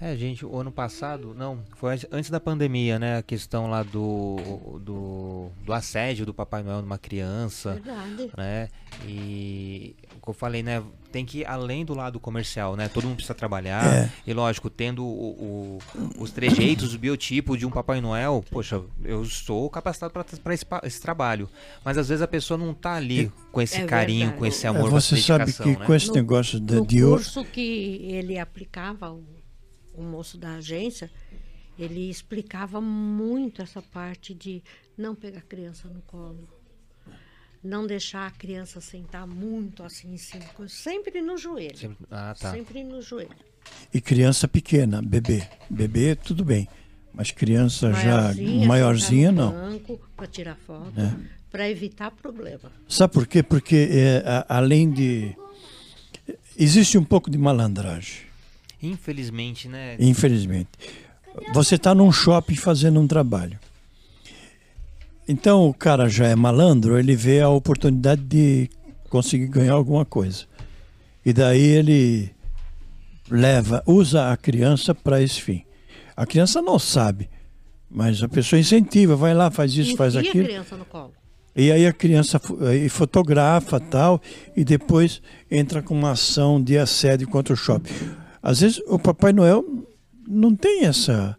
É, gente, o ano passado, não, foi antes- da pandemia, né? A questão lá do, do, do assédio do Papai Noel numa criança, Verdade. né? E o que eu falei, né? Tem que ir além do lado comercial, né? Todo mundo precisa trabalhar. É. E lógico, tendo o, o- os trejeitos, o biotipo de um Papai Noel, poxa, eu estou capacitado para esse, esse trabalho. Mas às vezes a pessoa não tá ali com esse É carinho, verdade. com esse É, amor, com você sabe que né? com esse No- negócio de, No de curso que ele aplicava, o, o moço da agência, ele explicava muito essa parte de não pegar a criança no colo. Não deixar a criança sentar muito assim em cima, sempre no joelho. Sempre- Ah, tá. Sempre no joelho. e criança pequena, bebê. Bebê, tudo bem. Mas criança já Maiorzinha, maiorzinha, sentar no não. banco para tirar foto, É. para evitar problema. Sabe por quê? Porque é, a- além de. Existe um pouco de malandragem, Infelizmente, né? infelizmente. Você está num shopping fazendo um trabalho. Então o cara já é malandro, ele vê a oportunidade de conseguir ganhar alguma coisa. E daí ele leva, usa a criança para esse fim. A criança não sabe, mas a pessoa incentiva, vai lá, faz isso, faz aquilo. a criança no colo. E aí a criança aí fotografa tal e depois entra com uma ação de assédio contra o shopping. Às vezes o Papai Noel não tem essa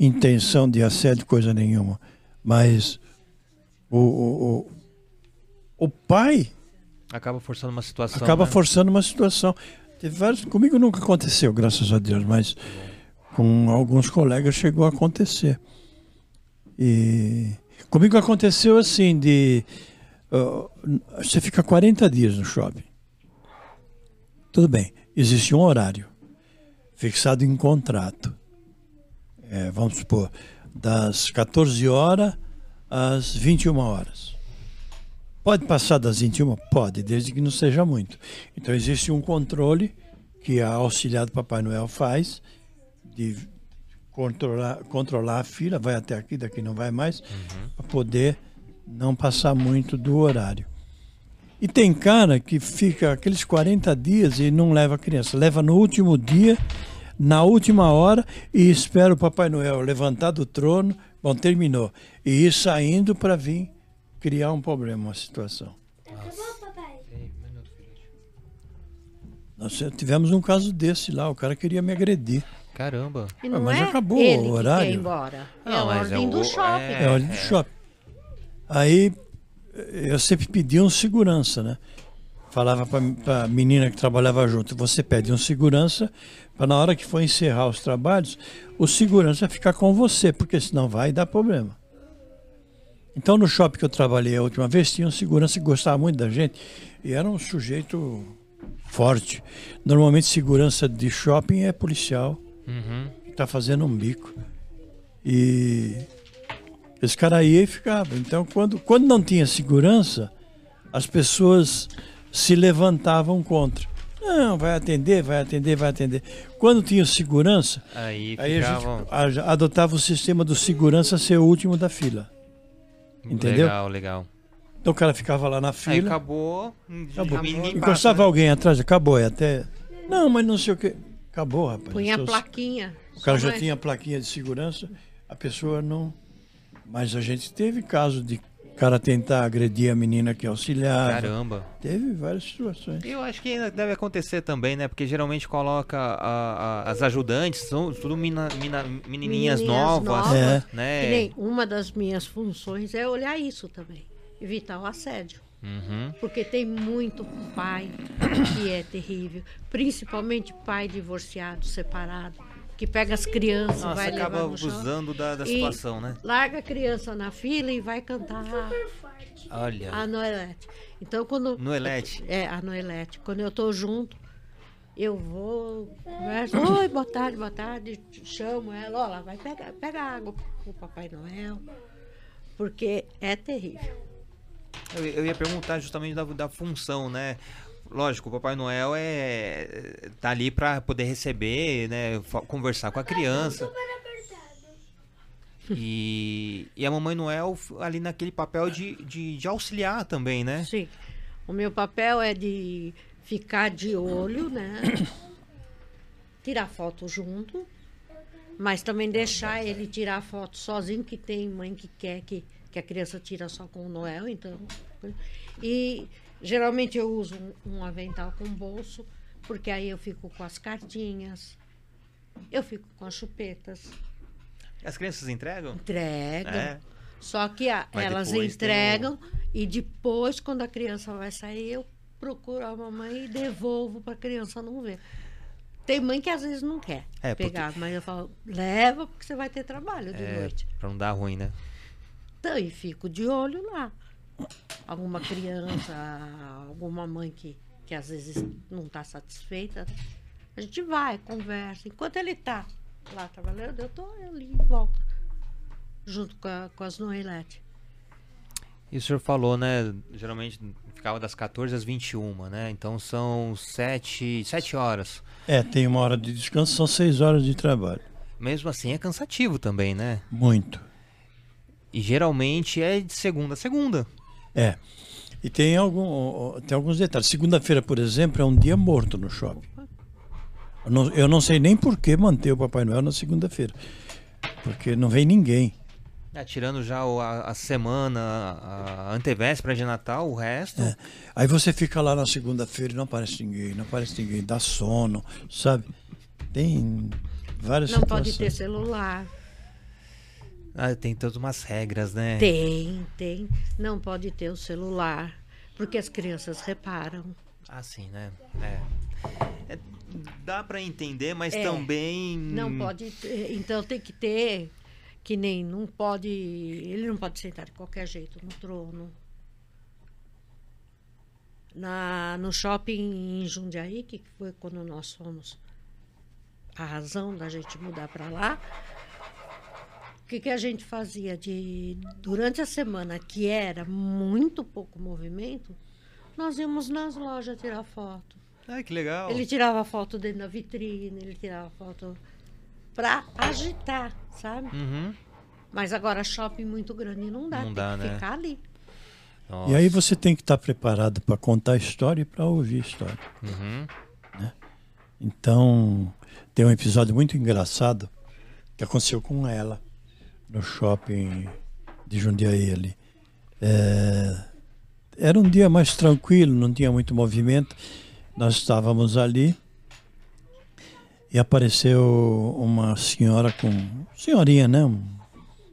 intenção de assédio coisa nenhuma, mas o, o, o, pai Acaba forçando uma situação. acaba né? forçando uma situação. Teve vários, comigo nunca aconteceu, graças a Deus, mas com alguns colegas chegou a acontecer. E comigo aconteceu assim de ah, você fica 40 dias no shopping. Tudo bem, existe um horário fixado em contrato. É, vamos supor, das 14 horas às 21 horas. Pode passar das 21? Pode, desde que não seja muito. Então existe um controle que a auxiliar do Papai Noel faz de controlar, controlar a fila, vai até aqui, daqui não vai mais, para poder não passar muito do horário. E tem cara que fica aqueles 40 dias e não leva a criança, leva no último dia, na última hora e espera o Papai Noel levantar do trono, bom, terminou, e ir saindo para vir criar um problema, uma situação. Nós tivemos um caso desse lá, o cara queria me agredir. Caramba. Não mas é acabou ele o que horário. quer ir embora. É Não, a mas ordem é do o- shopping. é- É, olha do shopping. Aí eu sempre pedi um segurança, né? Falava para a menina que trabalhava junto, você pede um segurança para na hora que for encerrar os trabalhos, o segurança ficar com você, porque senão vai dar problema. Então no shopping que eu trabalhei a última vez, tinha um segurança que gostava muito da gente e era um sujeito forte. Normalmente segurança de shopping é policial Uhum. está fazendo um bico. E esse cara e ficava. Então, quando, quando não tinha segurança, as pessoas se levantavam contra. Não, vai atender, vai atender, vai atender. Quando tinha segurança, Aí aí a gente adotava o sistema do segurança ser o último da fila. entendeu? Legal, legal. Então o cara ficava lá na Aí fila, acabou. acabou. Ninguém passa, encostava né? alguém atrás, acabou. E até. Não, mas não sei o que. Acabou, rapaz. Punha a Seus- plaquinha. O cara já tinha a plaquinha de segurança, a pessoa não. Mas a gente teve caso de cara tentar agredir a menina que auxiliava. Caramba. Teve várias situações. Eu acho que ainda deve acontecer também, né? Porque geralmente coloca a- a- as ajudantes, são tudo mina- mina- menininhas, Menininhas novas, novas. É. né? Nem uma das minhas funções é olhar isso também. Evitar o assédio. Uhum. Porque tem muito pai que é terrível. Principalmente pai divorciado, separado. Que pega as crianças, Nossa, vai acaba abusando da, da situação, né? Larga a criança na fila e vai cantar Olha, a Noelete. Então, quando. Noelete. É, a Noelete. Quando eu tô junto, eu vou, converso, oi, boa tarde, boa tarde, chamo ela, ó, lá vai pegar, pega água pro Papai Noel, porque é terrível. Eu, eu ia perguntar justamente da, da função, né? Lógico, o Papai Noel é tá ali para poder receber, né, conversar com a criança. E, e a Mamãe Noel ali naquele papel de, de, de auxiliar também, né? Sim. O meu papel é de ficar de olho, né? Tirar foto junto, mas também deixar ele tirar foto sozinho, que tem mãe que quer que, que a criança tira só com o Noel, então. E geralmente eu uso um, um avental com bolso, porque aí eu fico com as cartinhas, eu fico com as chupetas. As crianças entregam? Entregam. É. Só que a- elas entregam e depois, quando a criança vai sair, eu procuro a mamãe e devolvo para a criança não ver. Tem mãe que às vezes não quer É, porque- pegar, mas eu falo, leva porque você vai ter trabalho de É, noite. pra não dar ruim, né? Então, e fico de olho lá. Alguma criança, alguma mãe que, que às vezes não está satisfeita, a gente vai, conversa. Enquanto ele está lá trabalhando, eu estou ali em volta, junto com, a- com as Noelete. E o senhor falou, né? Geralmente ficava das 14 às 21, né? Então são 7, sete horas. É, tem uma hora de descanso, são seis horas de trabalho. Mesmo assim é cansativo também, né? Muito. E geralmente é de segunda a segunda. É. E tem, algum, tem alguns detalhes. Segunda-feira, por exemplo, é um dia morto no shopping. Eu não, eu não sei nem por que manter o Papai Noel na segunda-feira. Porque não vem ninguém. É, tirando já o- a, a semana, a antevéspera de Natal, o resto. É. Aí você fica lá na segunda-feira e não aparece ninguém, não aparece ninguém, dá sono, sabe? Tem várias Não situações. pode ter celular. Ah, tem todas umas regras, né? Tem, tem. Não pode ter o celular, porque as crianças reparam. Ah, sim, né? É. É, dá pra entender, mas É. também. Não pode ter, então tem que ter que nem não pode, ele não pode sentar de qualquer jeito no trono. Na, no shopping em Jundiaí, que foi quando nós fomos a razão da gente mudar para lá, que, que a gente fazia de durante a semana que era muito pouco movimento, nós íamos nas lojas tirar foto. Ai, que legal. Ele tirava foto dentro da vitrine, ele tirava foto para agitar, sabe? Uhum. Mas agora shopping muito grande não dá, Não tem dá, que né? ficar ali. E aí Nossa. você tem que estar preparado para contar a história e para ouvir a história. Uhum. Então, tem um episódio muito engraçado que aconteceu com ela no shopping de Jundiaí ali. É, era um dia mais tranquilo, não tinha muito movimento. Nós estávamos ali e apareceu uma senhora com. Senhorinha, né? Um-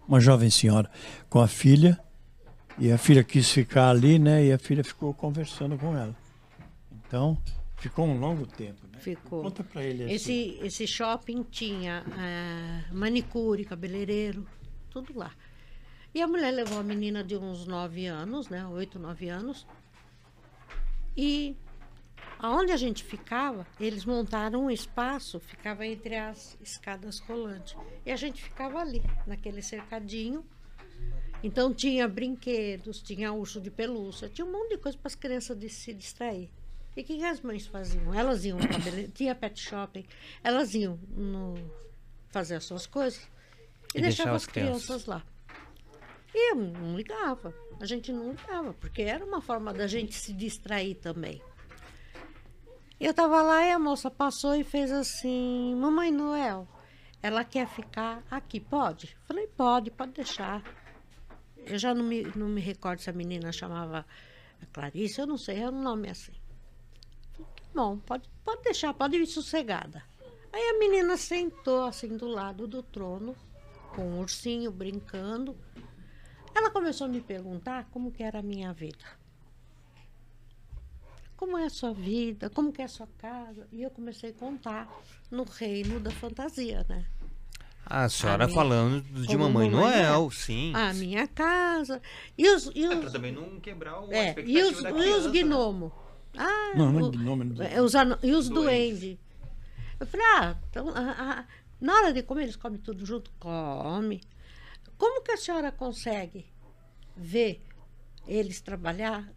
Uma jovem senhora com a filha. E a filha quis ficar ali, né? E a filha ficou conversando com ela. Então, ficou um longo tempo, né? Ficou. Conta pra ele assim. Esse, esse shopping tinha ah, manicure, cabeleireiro, tudo lá. E a mulher levou a menina de uns 9 anos, né? 8, 9 anos. E aonde a gente ficava, eles montaram um espaço, ficava entre as escadas rolantes. E a gente ficava ali, naquele cercadinho. Então tinha brinquedos, tinha urso de pelúcia, tinha um monte de coisa para as crianças de se distrair. E o que, as mães faziam? Elas iam tinha pet shopping, elas iam no, fazer as suas coisas e, E deixava as as crianças. crianças lá. E eu não ligava, a gente não ligava, porque era uma forma da gente se distrair também. Eu estava lá e a moça passou e fez assim: Mamãe Noel, ela quer ficar aqui, pode? Falei: pode, pode deixar. Eu já não me, não me recordo se a menina chamava Clarice, eu não sei, é um nome assim. Falei, "Tá Bom, pode, pode deixar, pode ir sossegada. Aí a menina sentou assim do lado do trono, com o ursinho brincando. Ela começou a me perguntar como que era a minha vida. como é a sua vida, como que é a sua casa. E eu comecei a contar no reino da fantasia, né? A senhora A minha- falando de Mamãe Mamãe Noel, sim. A minha casa. E os, e É, os, pra também não quebrar o, é, e os, da e os criança, né? gnomos? Ah, Não, não é o- gnome, não é é, os e os Duendes. duendes. Eu falei, ah, então, ah, ah, na hora de comer, eles comem tudo junto? Come. Como que a senhora consegue ver eles trabalhar?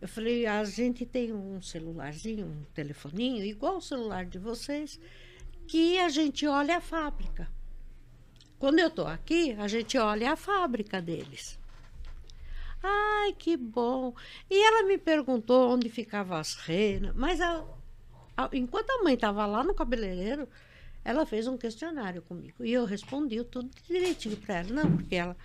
Eu falei, a gente tem um celularzinho, um telefoninho, igual o celular de vocês, que a gente olha a fábrica. Quando eu estou aqui, a gente olha a fábrica deles. Ai, que bom. E ela me perguntou onde ficavam as renas, mas a- a- enquanto a mãe estava lá no cabeleireiro, ela fez um questionário comigo. E eu respondi tudo direitinho para ela. Não, porque ela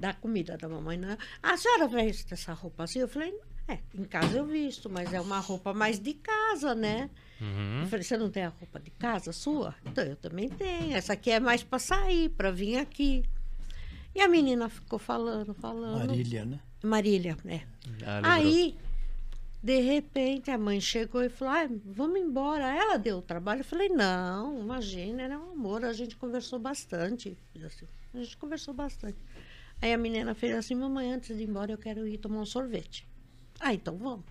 dá comida da mamãe, não é? A senhora veste essa roupa assim? Eu falei, é, em casa eu visto, mas é uma roupa mais de casa, né? Uhum. Eu falei, você não tem a roupa de casa sua? Então, eu também tenho. Essa aqui é mais para sair, para vir aqui. E a menina ficou falando, falando. Marília, né? Marília, é. Ah, lembrou. Aí, de repente, a mãe chegou e falou: "Ai, vamos embora. Ela deu o trabalho. Eu falei: não, imagina, era um amor. A gente conversou bastante. Assim, a gente conversou bastante. Aí a menina fez assim: mamãe, antes de ir embora, eu quero ir tomar um sorvete. Ah, então vamos.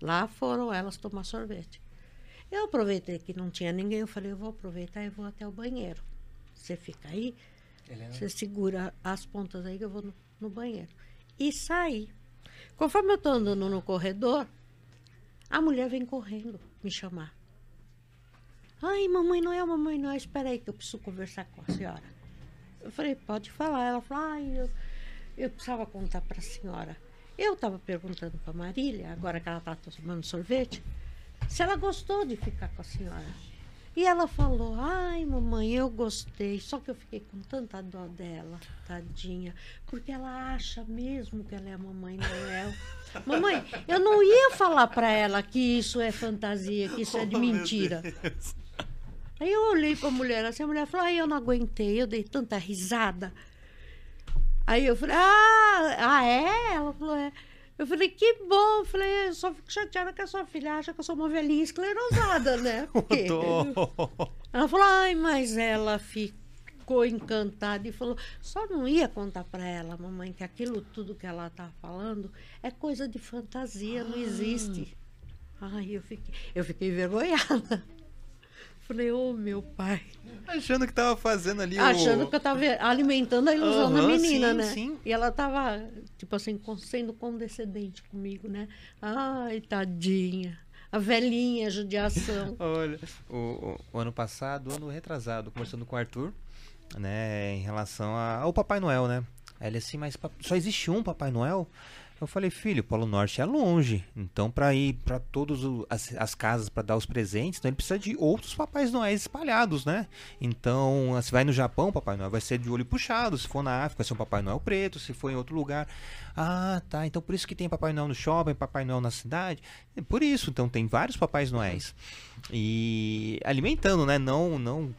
Lá foram elas tomar sorvete. Eu aproveitei que não tinha ninguém. Eu falei: eu vou aproveitar e vou até o banheiro. Você fica aí, você segura as pontas aí que eu vou no, no banheiro. E saí. Conforme eu estou andando no corredor, a mulher vem correndo me chamar. Ai, mamãe Noel, mamãe Noel, espera aí que eu preciso conversar com a senhora. Eu falei, pode falar. Ela falou, ai, eu, eu precisava contar para a senhora. Eu estava perguntando para Marília, agora que ela está tomando sorvete, se ela gostou de ficar com a senhora. E ela falou, ai, mamãe, eu gostei, só que eu fiquei com tanta dó dela, tadinha, porque ela acha mesmo que ela é a mamãe Noel. mamãe, eu não ia falar para ela que isso é fantasia, que isso é de mentira. Aí eu olhei para a mulher assim, a mulher falou, ai, eu não aguentei, eu dei tanta risada. Aí eu falei, ah, ah é? Ela falou, é. Eu falei, que bom. Eu falei, eu só fico chateada que a sua filha acha que eu sou uma velhinha esclerosada, né? Porque... Ela falou, ai, mas ela ficou encantada e falou, só não ia contar para ela, mamãe, que aquilo tudo que ela tá falando é coisa de fantasia, não existe. Ai, eu fiquei, eu fiquei envergonhada. Falei, ô meu pai. Achando que tava fazendo ali Achando o... que eu tava alimentando a ilusão da Aham, menina, sim, né? sim. E ela tava, tipo assim, sendo condescendente comigo, né? Ai, tadinha. A velhinha, judiação. Olha, o, o- ano passado, ano retrasado, conversando com o Arthur, né, em relação a- ao Papai Noel, né? Aí ele assim, mas só existe um Papai Noel? Eu falei, filho, o Polo Norte é longe, então para ir para todas as, as casas para dar os presentes, então ele precisa de outros Papais Noéis espalhados, né? Então, se vai no Japão, Papai Noel vai ser de olho puxado, se for na África, vai ser um Papai Noel preto, se for em outro lugar. Ah, tá, então por isso que tem Papai Noel no shopping, Papai Noel na cidade. É por isso, então tem vários Papais Noéis. E alimentando, né? Não, não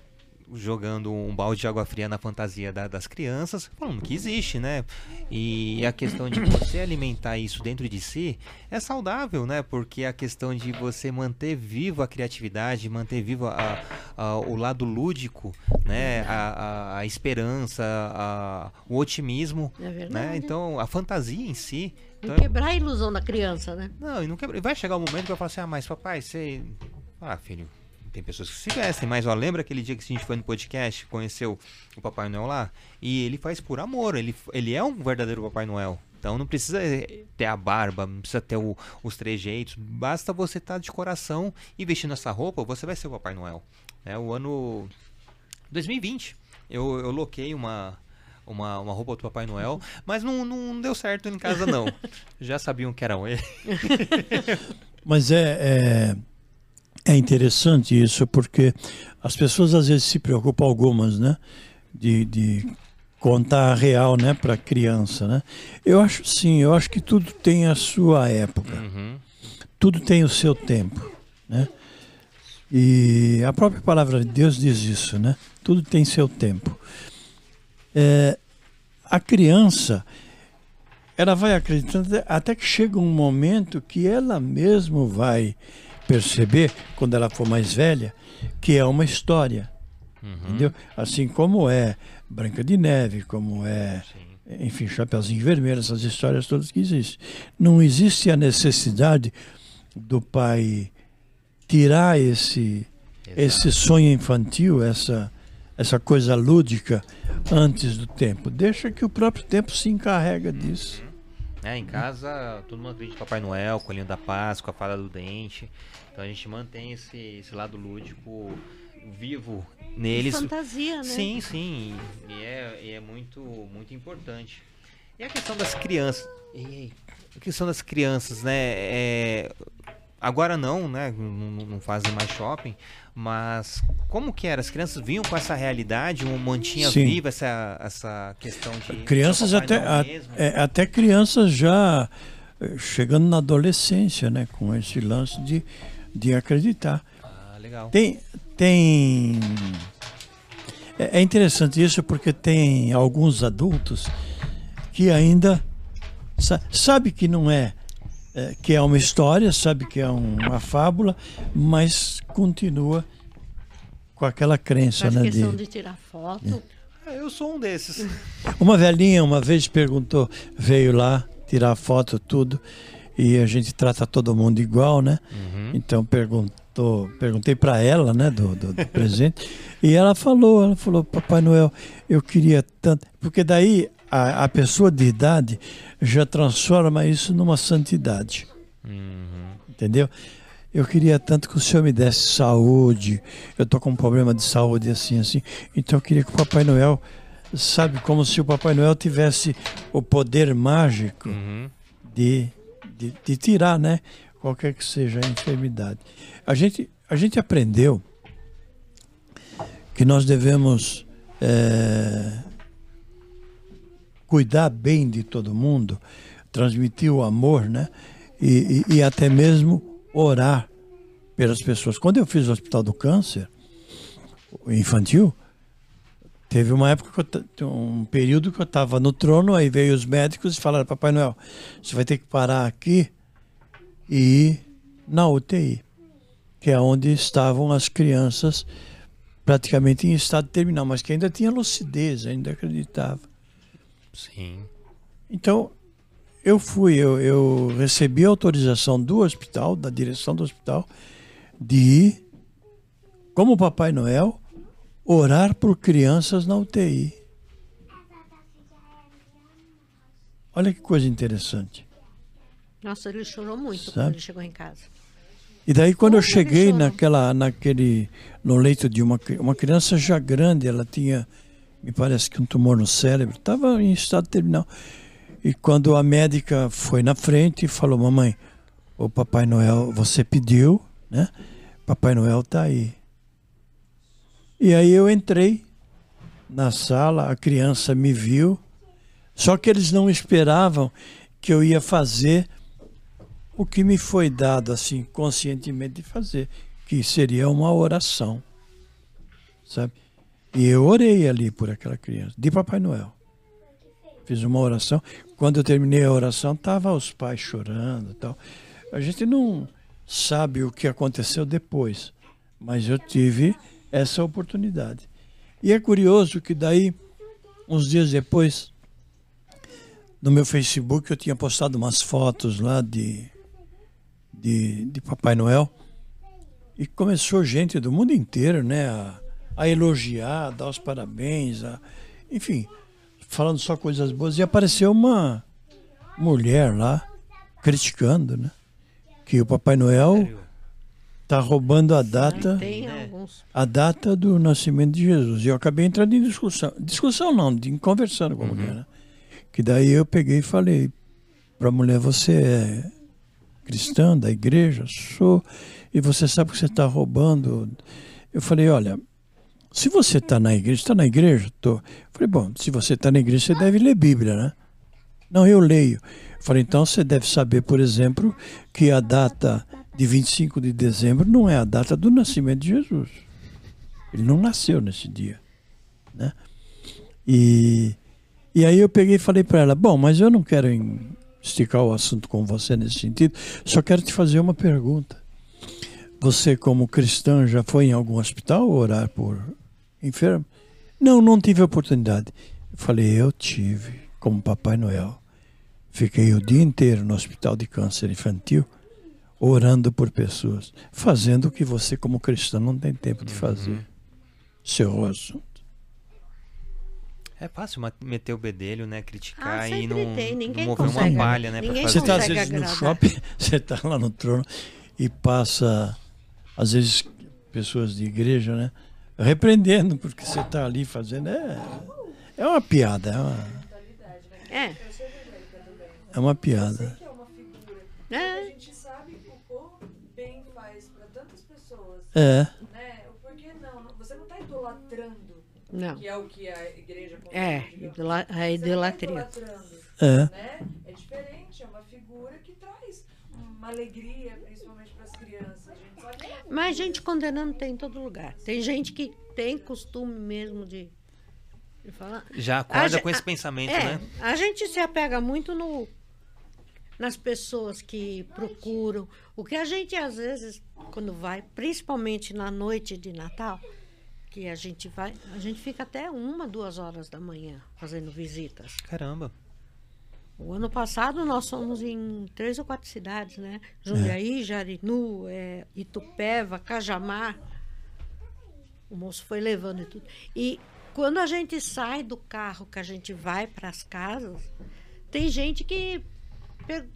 jogando um balde de água fria na fantasia da- das crianças, falando que existe, né? E a questão de você alimentar isso dentro de si é saudável, né? Porque a questão de você manter viva a criatividade, manter vivo a- a- o lado lúdico, né? A, a- esperança, o otimismo, É né? Então, a fantasia em si. Não Então, quebrar a ilusão da criança, né? não, e não quebra. Vai chegar o momento que vai falar assim: ah, mas papai, você. Ah, filho, tem pessoas que se vestem, mas ó, lembra aquele dia que a gente foi no podcast, conheceu o Papai Noel lá? E ele faz por amor, ele, ele é um verdadeiro Papai Noel. Então não precisa eh, ter a barba, não precisa ter o- os trejeitos, basta você estar de coração e vestindo essa roupa, você vai ser o Papai Noel. É o ano 2020. Eu, eu loquei uma, uma, uma roupa do Papai Noel, mas não, não deu certo em casa, não. Já sabiam que eram ele. Mas é, é, é interessante isso, porque as pessoas às vezes se preocupam, algumas, né? De, de contar a real, né, para criança, né? Eu acho sim, eu acho que tudo tem a sua época, Uhum. tudo tem o seu tempo, né? E a própria palavra de Deus diz isso, né? Tudo tem seu tempo. É, a criança, ela vai acreditando até que chega um momento que ela mesma vai perceber, quando ela for mais velha, que é uma história. Entendeu? Assim como é Branca de Neve, como é, enfim, Chapeuzinho Vermelho, essas histórias todas que existem. Não existe a necessidade do pai tirar esse, esse sonho infantil, essa, essa coisa lúdica antes do tempo. Deixa que o próprio tempo se encarrega disso. É, em casa todo mundo acredita em Papai Noel, Coelhinho da Páscoa, a Fada do Dente. Então a gente mantém esse, esse lado lúdico vivo neles. Fantasia, né? Sim, sim. E é, e é muito, muito importante. E a questão das crianças. E a questão das crianças, né? É, agora não, né? Não, não- fazem mais shopping. Mas como que era? As crianças vinham com essa realidade, um mantinha Sim. viva essa, essa questão de. Crianças até, a- é, até crianças já eh, chegando na adolescência, né? Com esse lance de, de acreditar. Ah, legal. Tem. tem é é interessante isso porque tem alguns adultos que ainda sa- sabe que não é, é, que é uma história, sabe que é um- uma fábula, mas continua com aquela crença, Faz né? questão de- de tirar foto. Ah, eu sou um desses. Uma velhinha uma vez perguntou, veio lá tirar foto, tudo, e a gente trata todo mundo igual, né? Uhum. Então perguntou, perguntei para ela, né, do, do- do presente, e ela falou, ela falou, Papai Noel, eu queria tanto, porque daí a, a pessoa de idade já transforma isso numa santidade, Uhum. entendeu? Eu queria tanto que o Senhor me desse saúde. Eu tô com um problema de saúde assim, assim. Então eu queria que o Papai Noel, sabe, como se o Papai Noel tivesse o poder mágico Uhum. de, de, de tirar, né? Qualquer que seja a enfermidade. A gente, a gente aprendeu que nós devemos eh, cuidar bem de todo mundo, transmitir o amor, né? E, e, e até mesmo orar pelas pessoas. Quando eu fiz o Hospital do Câncer infantil, teve uma época eu, um período que eu estava no trono, aí veio os médicos e falaram, Papai Noel, você vai ter que parar aqui e ir na UTI, que é onde estavam as crianças praticamente em estado terminal, mas que ainda tinha lucidez, ainda acreditava. Sim. Então, eu fui, eu, eu recebi autorização do hospital, da direção do hospital, de ir, como Papai Noel, orar por crianças na UTI. Olha que coisa interessante. Nossa, ele chorou muito Sabe? quando ele chegou em casa. E daí quando eu Como ele cheguei naquela, naquele, no leito de uma, uma criança já grande, ela tinha, me parece que um tumor no cérebro, estava em estado terminal. E quando a médica foi na frente e falou, mamãe, o Papai Noel, você pediu, né? Papai Noel tá aí. E aí eu entrei na sala, a criança me viu, só que eles não esperavam que eu ia fazer o que me foi dado assim conscientemente de fazer, que seria uma oração, sabe? E eu orei ali por aquela criança, de Papai Noel. Fiz uma oração. Quando eu terminei a oração, tava os pais chorando, tal. A gente não sabe o que aconteceu depois, mas eu tive essa oportunidade. E é curioso que daí, uns dias depois, no meu Facebook eu tinha postado umas fotos lá de, de, de Papai Noel e começou gente do mundo inteiro, né, a, a elogiar, a dar os parabéns, a, enfim, falando só coisas boas. E apareceu uma mulher lá criticando, né, que o Papai Noel Sério? tá roubando a data Tem né? alguns. a data do nascimento de Jesus. E eu acabei entrando em discussão. Discussão não, de conversando com a mulher. Né? Que daí eu peguei e falei para a mulher, você é cristã da igreja? Sou. E você sabe que você está roubando. Eu falei, olha, se você está na igreja, está na igreja? Tô. Eu falei, bom, se você está na igreja, você deve ler Bíblia, né? Não, eu leio. Eu falei, então você deve saber, por exemplo, que a data de 25 de dezembro não é a data do nascimento de Jesus. Ele não nasceu nesse dia. Né? E, E aí eu peguei e falei para ela: Bom, mas eu não quero esticar o assunto com você nesse sentido, só quero te fazer uma pergunta. Você, como cristã, já foi em algum hospital orar por enfermo? Não, não tive oportunidade. Eu falei: Eu tive, como Papai Noel. Fiquei o dia inteiro no hospital de câncer infantil orando por pessoas, fazendo o que você, como cristão, não tem tempo de fazer. Seu assunto. É fácil meter o bedelho, né? Criticar Ah, e não, tem, não mover uma consegue. palha, né? Ninguém fazer. Você está às vezes no shopping, você está lá no trono e passa, às vezes, pessoas de igreja, né? Repreendendo, porque você está ali fazendo. É, é uma piada, é uma, É. é uma piada. É, né? O porquê não? Você não está idolatrando, Não. que é o que a igreja É, idola- a Você não tá idolatria. idolatrando, é. né? É diferente, é uma figura que traz uma alegria, principalmente para as crianças. A gente sabe que é Mas gente condenando tem em todo lugar. Tem gente que tem costume mesmo de, de falar. Já acorda A com esse ge- pensamento, É, né? a gente se apega muito no nas pessoas que procuram. O que a gente às vezes quando vai, principalmente na noite de Natal, que a gente vai, a gente fica até uma, duas horas da manhã fazendo visitas. Caramba. O ano passado nós fomos em três ou quatro cidades, né? Jundiaí, Jarinu, eh, Itupeva, Cajamar. O moço foi levando e tudo. E quando a gente sai do carro, que a gente vai para as casas, tem gente que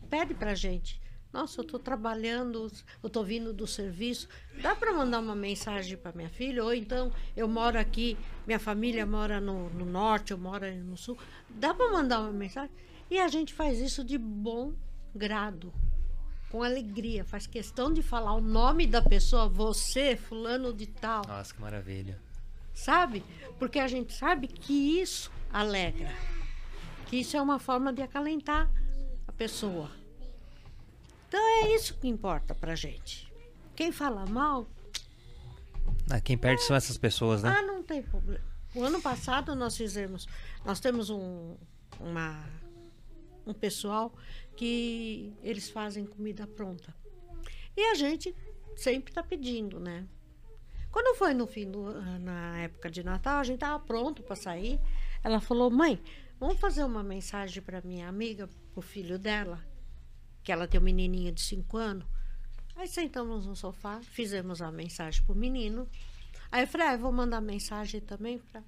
pede para gente. Nossa, eu estou trabalhando, eu estou vindo do serviço. Dá para mandar uma mensagem para minha filha? Ou então, eu moro aqui, minha família mora no, no norte, eu moro no sul. Dá para mandar uma mensagem? E a gente faz isso de bom grado, com alegria. Faz questão de falar o nome da pessoa, você, fulano de tal Nossa, que maravilha. sabe? Porque a gente sabe que isso alegra, que isso é uma forma de acalentar a pessoa. Então é isso que importa pra gente. Quem fala mal, Ah, quem perde são essas pessoas, né? ah, não tem problema. O ano passado nós fizemos, nós temos um, uma, um pessoal que eles fazem comida pronta. E a gente sempre está pedindo, né? Quando foi no fim do na época de Natal, a gente estava pronto para sair. Ela falou: "Mãe, vamos fazer uma mensagem para minha amiga, o filho dela, que ela tem um menininho de 5 anos". Aí sentamos no sofá, fizemos a mensagem pro menino. Aí eu falei: ah, eu vou mandar mensagem também para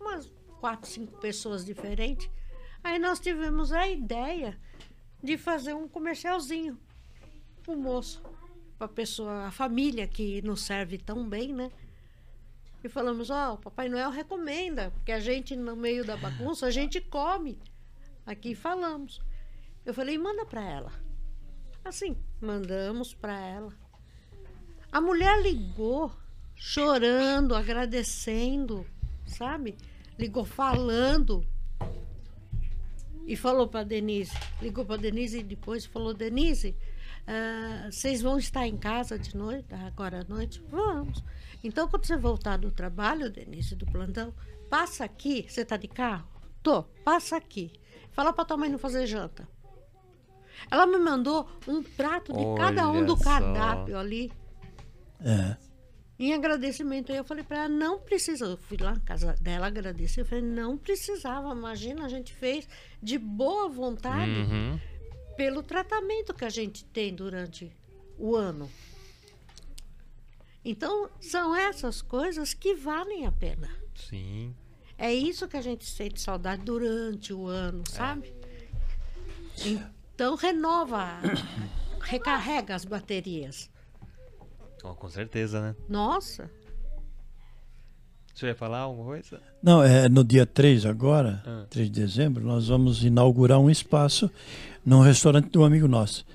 umas quatro, cinco pessoas diferentes. Aí nós tivemos a ideia de fazer um comercialzinho pro moço, pra pessoa, a família que nos serve tão bem, né? E falamos, ó, o Papai Noel recomenda, porque a gente, no meio da bagunça, a gente come. Aqui falamos. Eu falei, manda para ela. Assim, mandamos para ela. A mulher ligou, chorando, agradecendo, sabe? Ligou falando. E falou para Denise, ligou para Denise e depois falou, Denise, ah, vocês vão estar em casa de noite, agora à noite? Vamos. Então, quando você voltar do trabalho, Denise, do plantão, passa aqui. Você está de carro? Tô, passa aqui. Fala para tua mãe não fazer janta. Ela me mandou um prato de cada um Olha do só. cardápio ali. É. Em agradecimento, aí eu falei para ela, não precisa. Eu fui lá na casa dela agradecer. Eu falei, não precisava. Imagina, a gente fez de boa vontade Uhum. pelo tratamento que a gente tem durante o ano. Então, são essas coisas que valem a pena. Sim. É isso que a gente sente saudade durante o ano, sabe? Então, renova, recarrega as baterias. Ó, com certeza, né? Nossa, Você ia falar alguma coisa? Não, é no dia 3 agora, Ah. 3 de dezembro, nós vamos inaugurar um espaço num restaurante do amigo nosso.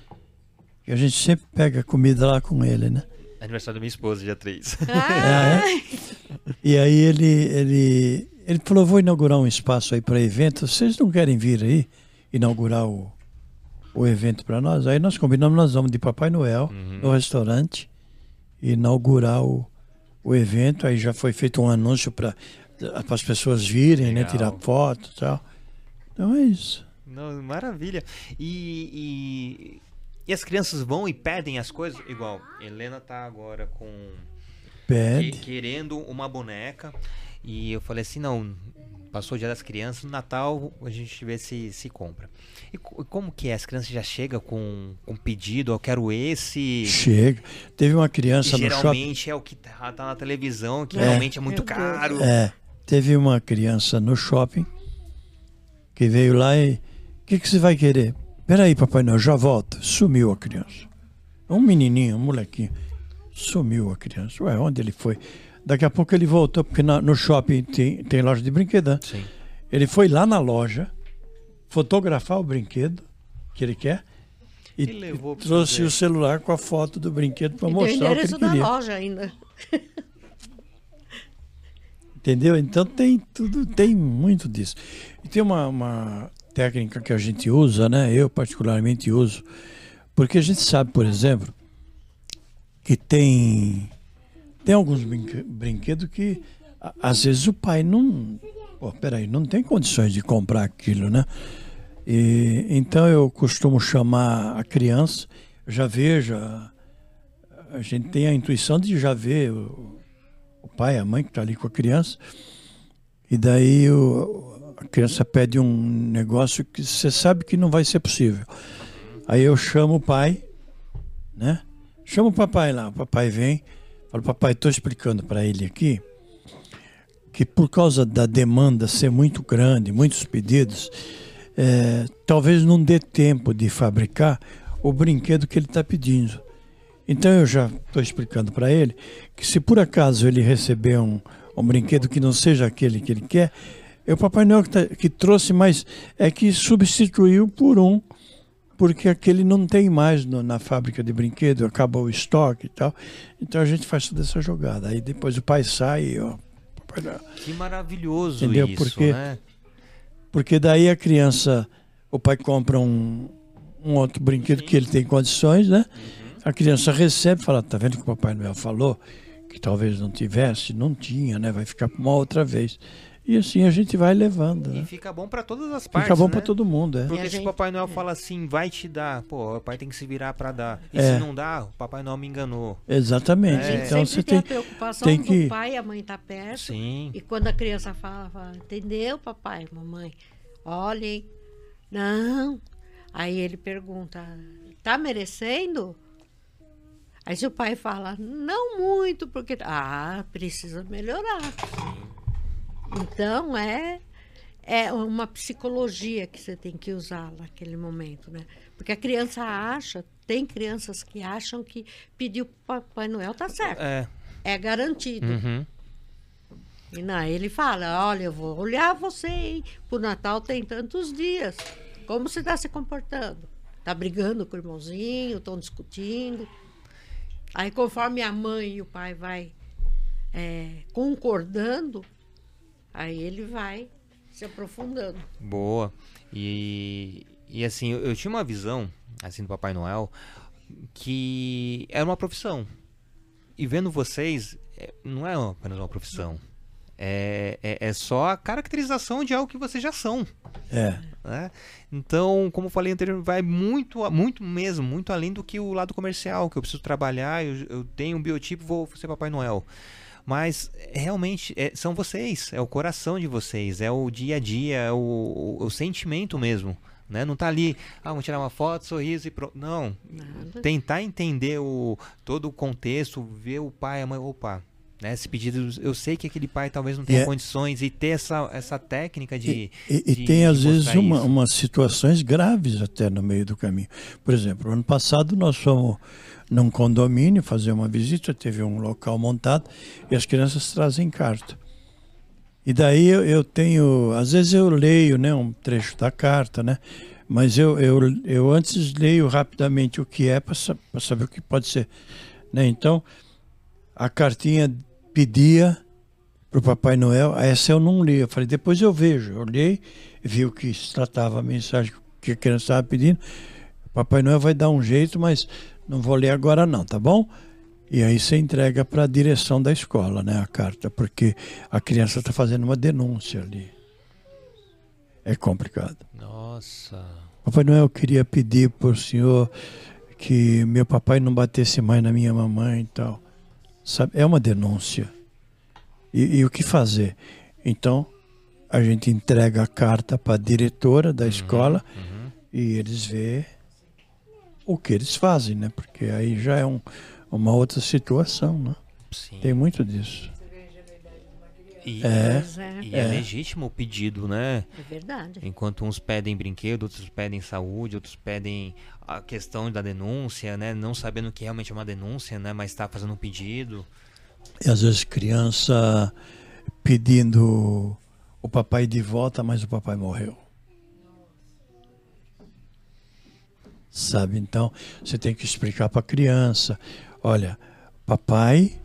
E a gente sempre pega comida lá com ele, né? Aniversário da minha esposa, dia 3. Ah, E aí ele, ele, ele falou, vou inaugurar um espaço aí para evento, vocês não querem vir aí inaugurar o, o evento para nós? Aí nós combinamos, nós vamos de Papai Noel Uhum. no restaurante inaugurar o, o evento, aí já foi feito um anúncio para as pessoas virem, né, Legal. tirar foto e tal. Então é isso. Não, maravilha. E, e, e as crianças vão e pedem as coisas? Igual, Helena tá agora com. que- Pede. querendo uma boneca. E eu falei assim: não, passou o dia das crianças, no Natal a gente vê se, se compra. E co- como que é? As crianças já chegam com um pedido, eu quero esse. Chega. Teve uma criança no shopping. geralmente é o que tá, tá na televisão, que É. realmente é muito Deus. caro. É, teve uma criança no shopping que veio lá e. O que, que você vai querer? Peraí, Papai Noel, já volto. Sumiu a criança. Um menininho, um molequinho. Sumiu a criança. Ué, onde ele foi? Daqui a pouco ele voltou, porque na- no shopping tem, tem loja de brinquedo. né? Sim. Ele foi lá na loja fotografar o brinquedo que ele quer e, E trouxe o celular com a foto do brinquedo para mostrar o que endereço ele da queria. loja ainda. Entendeu? Então tem tudo, tem muito disso. E tem uma, uma técnica que a gente usa, né? Eu particularmente uso, porque a gente sabe, por exemplo, que tem tem alguns brinque- brinquedos que às vezes o pai não, pô, peraí, não tem condições de comprar aquilo, né? E, então eu costumo chamar a criança, já vejo, a, gente tem a intuição de já ver o, o pai, a mãe que está ali com a criança, e daí o- a criança pede um negócio que você sabe que não vai ser possível. Aí eu chamo o pai, né? Chamo o papai lá, o papai vem, falo, papai, estou explicando para ele aqui que por causa da demanda ser muito grande, muitos pedidos, é, talvez não dê tempo de fabricar o brinquedo que ele está pedindo. Então eu já estou explicando para ele que se por acaso ele receber um, um brinquedo que não seja aquele que ele quer, é o Papai Noel que, tá- que trouxe, mas é que substituiu por um, porque aquele não tem mais no- na fábrica de brinquedo, acabou o estoque e tal. Então a gente faz toda essa jogada. Aí depois o pai sai e ó, Noel. Que maravilhoso Entendeu? isso, Porque- né? Porque daí a criança, o pai compra um, um outro brinquedo que ele tem condições, né? A criança recebe e fala, tá vendo que o Papai Noel falou? Que talvez não tivesse, não tinha, né? Vai ficar para uma outra vez. E assim a gente vai levando, E né? fica bom pra todas as partes, Fica bom né? para todo mundo, é. Porque E se o Papai Noel fala assim, vai te dar, pô, o pai tem que se virar pra dar. E É. se não dá, o Papai Noel me enganou. Exatamente. É. Então você tem, tem. a preocupação tem que- do pai, a mãe tá perto. Sim. E quando a criança fala, fala, entendeu, papai, mamãe? Olhem. Não. Aí ele pergunta, tá merecendo? Aí se o pai fala, não muito, porque. Ah, precisa melhorar. Então é, é uma psicologia que você tem que usar naquele momento, né? Porque a criança acha, tem crianças que acham que pedir o Papai Noel tá certo. É. É garantido. Uhum. E não, ele fala, olha, eu vou olhar você, hein? Pro Natal tem tantos dias. Como você está se comportando? Tá brigando com o irmãozinho, estão discutindo. Aí conforme a mãe e o pai vai é, concordando, aí ele vai se aprofundando. Boa. E, e assim, eu, eu tinha uma visão, assim, do Papai Noel, que era uma profissão. E vendo vocês, é, não é apenas uma profissão. É, é, é só a caracterização de algo que vocês já são. É. né? Então, como eu falei anteriormente, vai muito, a- muito mesmo, muito além do que o lado comercial, que eu preciso trabalhar, eu, eu tenho um biotipo, vou ser Papai Noel. Mas é, realmente é- são vocês, é o coração de vocês, é o dia a dia, é o, o- o sentimento mesmo. Né? Não tá ali, ah, vamos tirar uma foto, sorriso e pronto. Não. Nada. Tentar entender o, todo o contexto, ver o pai, a mãe, opa. Né, esse pedido, eu sei que aquele pai talvez não tenha E é- condições e ter essa, essa técnica de. E, e de- tem de às vezes uma, umas situações graves até no meio do caminho. Por exemplo, ano passado nós fomos num condomínio fazer uma visita, teve um local montado e as crianças trazem carta. E daí eu, eu tenho, às vezes eu leio né, um trecho da carta, né? Mas eu, eu, eu antes leio rapidamente o que é para saber o que pode ser. Né? Então, a cartinha pedia para o Papai Noel, essa eu não li. Eu falei, depois eu vejo. Eu olhei, vi o que se tratava a mensagem que a criança estava pedindo. Papai Noel vai dar um jeito, mas não vou ler agora não, tá bom? E aí você entrega para a direção da escola, né, a carta, porque a criança está fazendo uma denúncia ali. é complicado. Nossa. Papai Noel queria pedir por senhor que meu papai não batesse mais na minha mamãe e tal. Sabe? É uma denúncia. E, e o que fazer? Então, a gente entrega a carta para a diretora da escola Uhum. e eles vê o que eles fazem, né? Porque aí já é um, uma outra situação, né? Sim. Tem muito disso. E, É. É, e é legítimo o pedido, né? é verdade. Enquanto uns pedem brinquedo, outros pedem saúde, outros pedem a questão da denúncia, né? Não sabendo que realmente é uma denúncia, né? Mas está fazendo um pedido. E às vezes criança pedindo o papai de volta, mas o papai morreu. Sabe? Então, você tem que explicar para a criança: olha, papai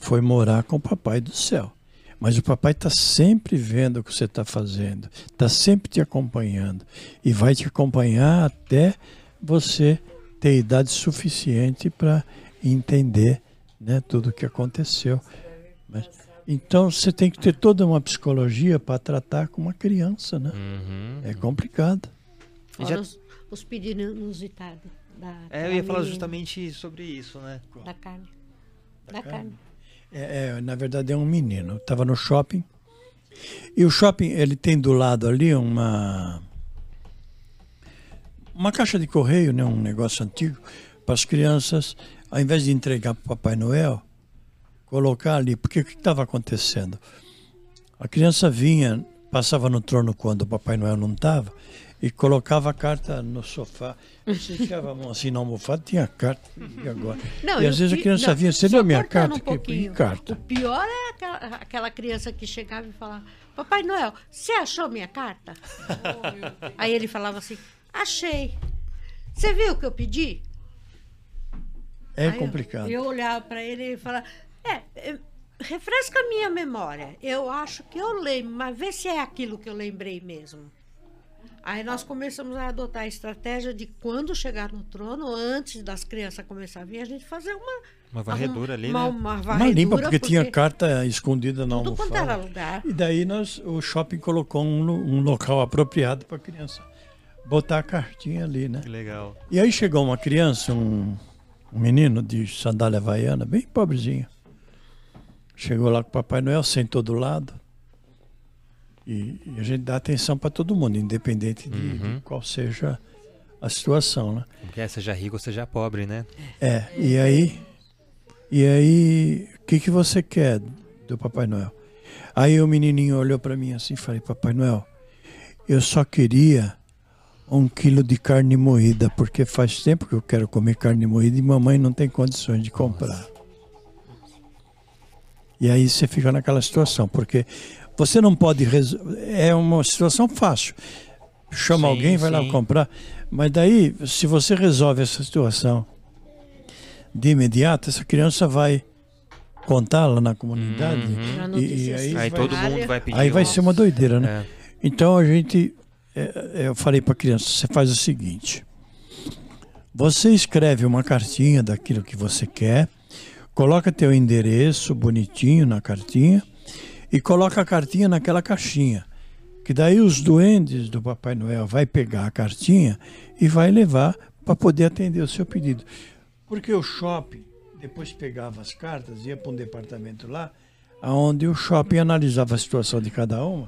foi morar com o papai do céu. Mas o papai está sempre vendo o que você está fazendo, está sempre te acompanhando e vai te acompanhar até você ter idade suficiente para entender né, tudo o que aconteceu. Mas- então você tem que ter toda uma psicologia para tratar com uma criança, né? Uhum. É complicado. Fora já- os, os pedidos inusitados. Da, É, eu ia falar justamente sobre isso, né? Da carne. Da, carne. É, é, na verdade é um menino. Estava no shopping e o shopping ele tem do lado ali uma uma caixa de correio, né? Um negócio antigo para as crianças, ao invés de entregar para o Papai Noel, colocar ali. Porque o que estava acontecendo? A criança vinha, passava no trono quando o Papai Noel não estava e colocava a carta no sofá. Você enfiava a mão assim na almofada, tinha a carta. E agora? Não, e às vezes a criança não, vinha, você deu minha cortando carta? um Que, pouquinho. carta? O pior é aquela, aquela criança que chegava e falava: Papai Noel, você achou minha carta? Aí ele falava assim: Achei. Você viu o que eu pedi? É Aí eu- complicado. Eu, olhava para ele e falava: É, é, refresca a minha memória. Eu acho que eu lembro, mas vê se é aquilo que eu lembrei mesmo. Aí nós começamos a adotar a estratégia de quando chegar no trono, antes das crianças começarem a vir, a gente fazer uma Uma varredura ali, uma, né? uma Uma varredura, limpa, porque, tinha carta escondida na tudo quanto era almofada. lugar. E daí nós, o shopping colocou um, um local apropriado para a criança botar a cartinha ali, né? Que legal. E aí chegou uma criança, um, um menino de sandália havaiana, bem pobrezinho. Chegou lá com o Papai Noel, sentou do lado. E, e a gente dá atenção para todo mundo, independente de, Uhum. de qual seja a situação, né? Porque seja rico ou seja pobre, né? É, e aí, e aí, o que, que você quer do Papai Noel? Aí o menininho olhou para mim assim e falei, Papai Noel, eu só queria um quilo de carne moída, porque faz tempo que eu quero comer carne moída e mamãe não tem condições de comprar. E aí você fica naquela situação, porque você não pode resolver. É uma situação fácil. Chama Sim, alguém, vai lá sim. comprar. Mas daí, se você resolve essa situação de imediato, essa criança vai contar lá na comunidade. Uhum. E- e aí Aí vai- todo mundo vai pedir. Aí vai ser uma doideira, né? É. Então a gente, eu falei para a criança, você faz o seguinte: você escreve uma cartinha daquilo que você quer, coloca teu endereço bonitinho na cartinha e coloca a cartinha naquela caixinha. Que daí os duendes do Papai Noel vai pegar a cartinha e vai levar para poder atender o seu pedido. Porque o shopping depois pegava as cartas, ia para um departamento lá, onde o shopping analisava a situação de cada uma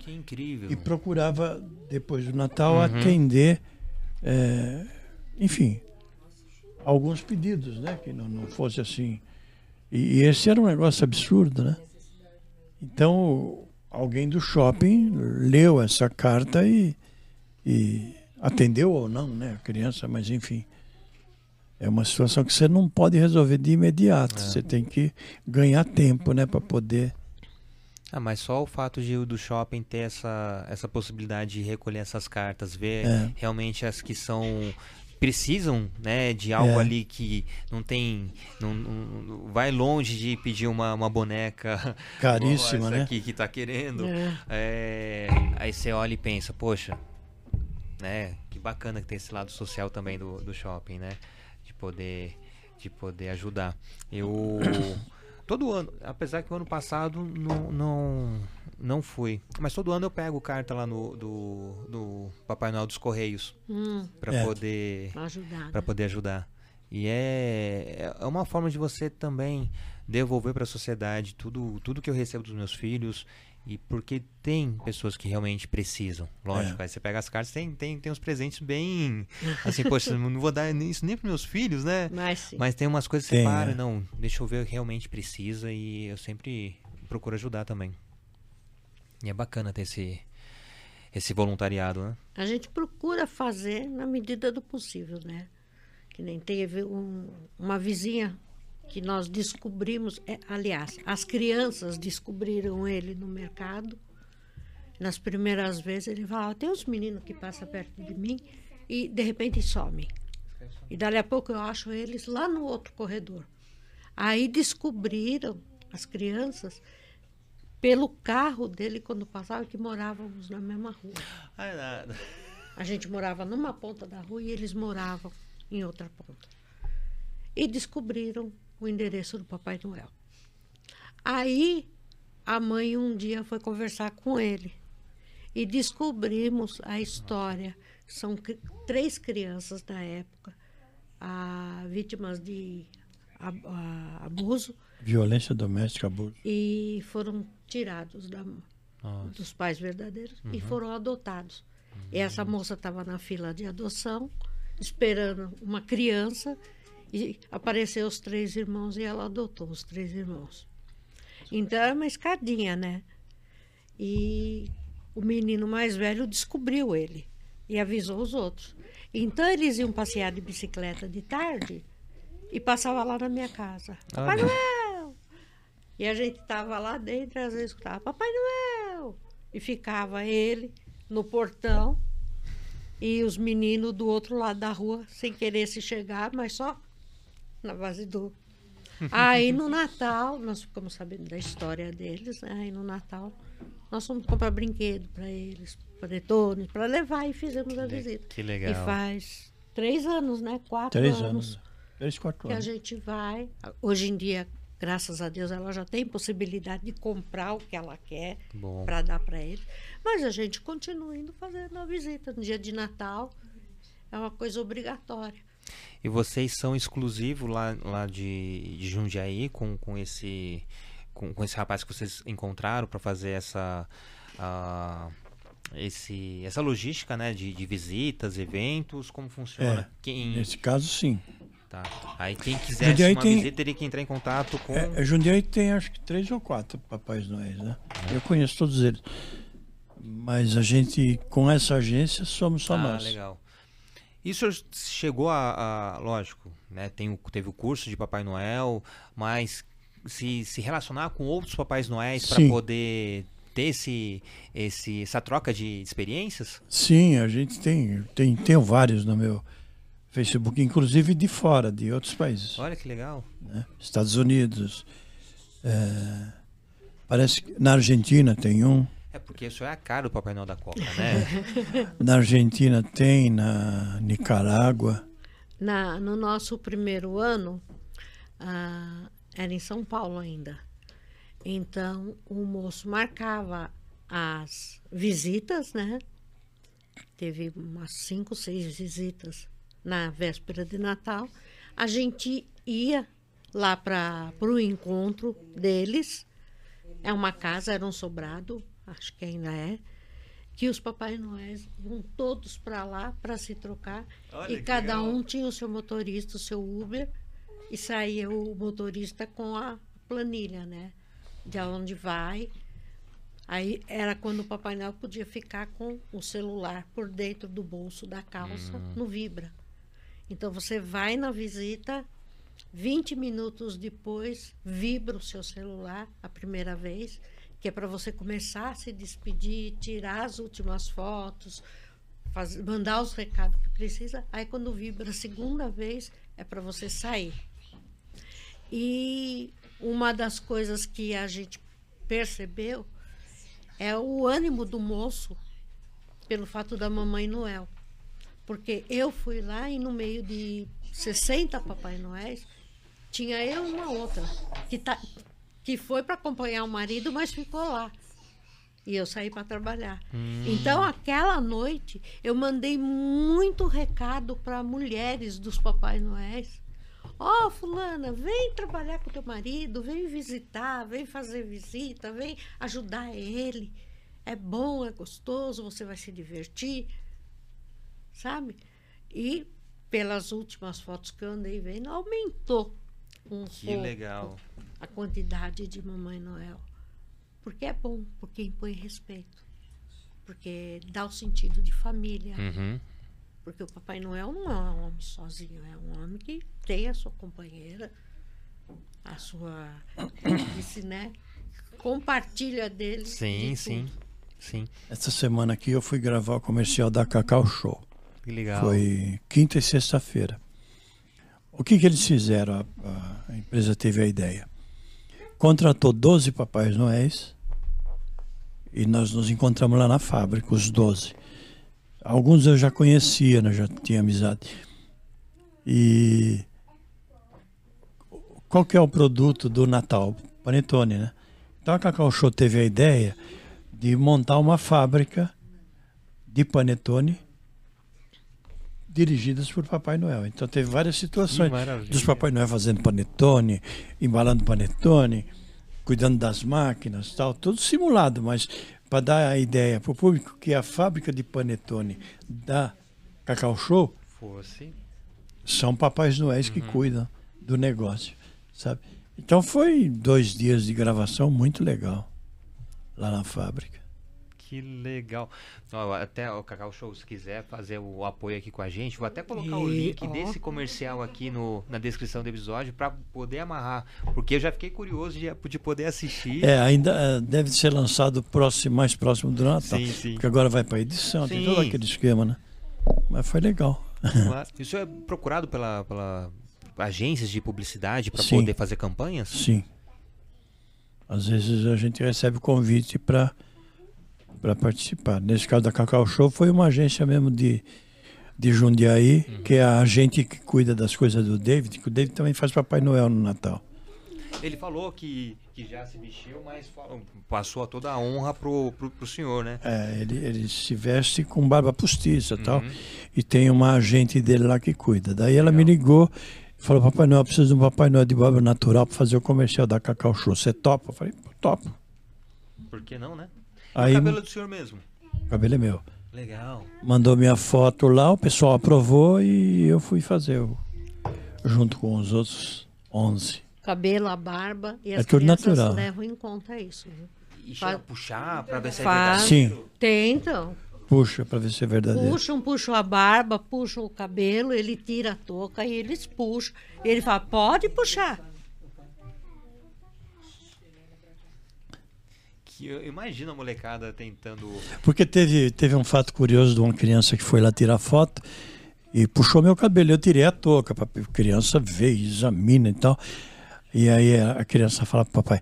e procurava, depois do Natal, Uhum. atender, é, enfim, alguns pedidos, né? Que não, não fosse assim. E, e esse era um negócio absurdo, né? Então, alguém do shopping leu essa carta e, e atendeu ou não, né? A criança, mas enfim. É uma situação que você não pode resolver de imediato. É. Você tem que ganhar tempo, né? Para poder. Ah, mas só o fato de do shopping ter essa, essa possibilidade de recolher essas cartas, ver É. realmente as que são precisam, né, de algo É. ali que não tem, não, não- vai longe de pedir uma, uma boneca Caríssima, essa né? aqui que tá querendo. É. É, aí você olha e pensa, poxa, né, que bacana que tem esse lado social também do, do shopping, né, de poder, de poder ajudar. Eu todo ano, apesar que o ano passado não, não, não fui. Mas todo ano eu pego carta lá no do, do Papai Noel dos Correios Hum, para É. poder ajudar. para né? poder ajudar. E é, é uma forma de você também devolver para a sociedade tudo, tudo que eu recebo dos meus filhos. E porque tem pessoas que realmente precisam. Lógico, É. aí você pega as cartas, tem, tem, tem uns presentes bem. Assim, poxa, não vou dar isso nem para meus filhos, né? Mas sim. Mas tem umas coisas que Tem, você para, é. não, deixa eu ver o que realmente precisa e eu sempre procuro ajudar também. E é bacana ter esse, esse voluntariado, né? A gente procura fazer na medida do possível, né? Que nem teve um- uma vizinha que nós descobrimos, é, aliás, as crianças descobriram ele no mercado. Nas primeiras vezes ele falava, tem uns meninos que passam perto de mim e de repente somem. E dali a pouco eu acho eles lá no outro corredor. Aí descobriram as crianças pelo carro dele quando passava que morávamos na mesma rua. Nada. A gente morava numa ponta da rua e eles moravam em outra ponta. E descobriram o endereço do Papai Noel. Aí a mãe um dia foi conversar com ele e descobrimos a história. São três crianças na época, ah, vítimas de ab- ah, abuso Violência doméstica, abuso. e foram tirados da, dos pais verdadeiros e foram adotados. E essa moça estava na fila de adoção, esperando uma criança, e apareceu os três irmãos e ela adotou os três irmãos. Então é uma escadinha, né? E o menino mais velho descobriu ele e avisou os outros. Então eles iam passear de bicicleta de tarde e passava lá na minha casa. Papai Olha. Noel! E a gente estava lá dentro às vezes escutava Papai Noel! E ficava ele no portão e os meninos do outro lado da rua, sem querer se chegar, mas só na base do. Aí no Natal, nós ficamos sabendo da história deles, né? Aí no Natal, nós fomos comprar brinquedo para eles, panetones, para levar e fizemos a visita. que E legal. faz três anos, né? Quatro Três anos anos. Três, quatro que a anos. gente vai. Hoje em dia, graças a Deus, ela já tem possibilidade de comprar o que ela quer para dar para ele. Mas a gente continua indo fazendo a visita no dia de Natal. É uma coisa obrigatória. E vocês são exclusivos lá, lá de, de Jundiaí com, com, esse, com, com esse rapaz que vocês encontraram para fazer essa, ah, esse, essa logística né, de, de visitas, eventos? Como funciona? É, Quem, Nesse caso, sim. tá. Aí quem quisesse Jundiaí uma tem- visita teria que entrar em contato com. É, Jundiaí tem acho que três ou quatro Papais Noéis, né? Eu conheço todos eles. Mas a gente, com essa agência, somos só ah, nós. legal. Isso chegou a, a- lógico, né? Tem teve o curso de Papai Noel, mas se, se relacionar com outros Papais Noéis para poder ter esse, esse, essa troca de experiências? Sim, a gente tem, tem. Tenho vários no meu Facebook, inclusive de fora, de outros países. Olha que legal. né? Estados Unidos. é, parece que na Argentina tem um. É porque isso é a cara do Papai Noel da Copa, né? Na Argentina tem, na Nicarágua. Na, no nosso primeiro ano, ah, era em São Paulo ainda. Então, o moço marcava as visitas, né? Teve umas cinco, seis visitas na véspera de Natal. A gente ia lá para o encontro deles. É uma casa, era um sobrado, acho que ainda é. Que os Papai Noéis iam todos para lá para se trocar. Olha e cada legal. um tinha o seu motorista, o seu Uber. E saía o motorista com a planilha, né? De onde vai. Aí era quando o Papai Noel podia ficar com o celular por dentro do bolso da calça, Hum. no Vibra. Então você vai na visita, 20 minutos depois, vibra o seu celular a primeira vez, que é para você começar a se despedir, tirar as últimas fotos, faz- mandar os recados que precisa. Aí quando vibra a segunda vez, é para você sair. E uma das coisas que a gente percebeu é o ânimo do moço pelo fato da mamãe Noel. Porque eu fui lá e no meio de 60 Papai Noéis, tinha eu uma outra, que tá, que foi para acompanhar o marido, mas ficou lá. E eu saí para trabalhar. Então, aquela noite, eu mandei muito recado para mulheres dos Papai Noéis. Ó, fulana, vem trabalhar com teu marido, vem visitar, vem fazer visita, vem ajudar ele. É bom, é gostoso, você vai se divertir, sabe? E pelas últimas fotos que eu andei vendo, aumentou um Que pouco legal. a quantidade de Mamãe Noel. Porque é bom, porque impõe respeito. Porque dá o sentido de família. Uhum. Porque o Papai Noel não é um homem sozinho, é um homem que tem a sua companheira, a sua. Disse, né? Compartilha dele. Sim, de sim. Sim. Essa semana aqui eu fui gravar o comercial da Cacau Show. Que legal. Foi quinta e sexta-feira. O que, que eles fizeram? A, a- empresa teve a ideia. Contratou 12 Papais Noéis e nós nos encontramos lá na fábrica, os 12. Alguns eu já conhecia, né, já tinha amizade. E qual que é o produto do Natal? Panetone, né? Então a Cacau Show teve a ideia de montar uma fábrica de panetone dirigidas por Papai Noel. Então teve várias situações dos Papai Noel fazendo panetone, embalando panetone, cuidando das máquinas, tal, tudo simulado, mas para dar a ideia para o público que a fábrica de panetone da Cacau Show Fosse. são Papais Noéis que cuidam do negócio, sabe? Então foi dois dias de gravação muito legal lá na fábrica. Que legal. Ó, até o Cacau Show, se quiser fazer o apoio aqui com a gente, vou até colocar o E, link ó. desse comercial aqui no, na descrição do episódio para poder amarrar. Porque eu já fiquei curioso de, de poder assistir. É, ainda eh, deve ser lançado próximo, mais próximo do Natal. Sim, sim. Porque agora vai para edição, tem Sim. todo aquele esquema, né? Mas foi legal. Claro. Isso é procurado pela, pela agências de publicidade para poder fazer campanhas? Sim. Às vezes a gente recebe convite para para participar. Nesse caso da Cacau Show foi uma agência mesmo de, de Jundiaí, que é a agente que cuida das coisas do David, que o David também faz Papai Noel no Natal. Ele falou que, que já se vestiu, mas passou toda a honra pro, pro, pro senhor, né? É, ele, ele se veste com barba postiça e tal, Uhum. e tem uma agente dele lá que cuida. Daí ela me ligou e falou, Papai Noel, eu preciso de um Papai Noel de barba natural para fazer o comercial da Cacau Show. Você topa? Eu falei, topo. Por que não, né? Aí o cabelo do senhor mesmo. o cabelo é meu. Legal. mandou minha foto lá, o pessoal aprovou e eu fui fazer o, junto com os outros 11. Cabelo, a barba e É as tudo crianças natural. levam em conta isso. viu? E chega a Fa- puxar pra ver se é Faz. verdade. Sim, Tentam. puxa para ver se é verdadeiro. Puxam, puxam a barba, puxam o cabelo, ele tira a touca e eles puxam. Ele fala, pode puxar. Que eu imagino a molecada tentando. Porque teve, teve um fato curioso de uma criança que foi lá tirar foto e puxou meu cabelo. Eu tirei a touca para a criança ver, examina e tal. E aí a criança fala pro papai.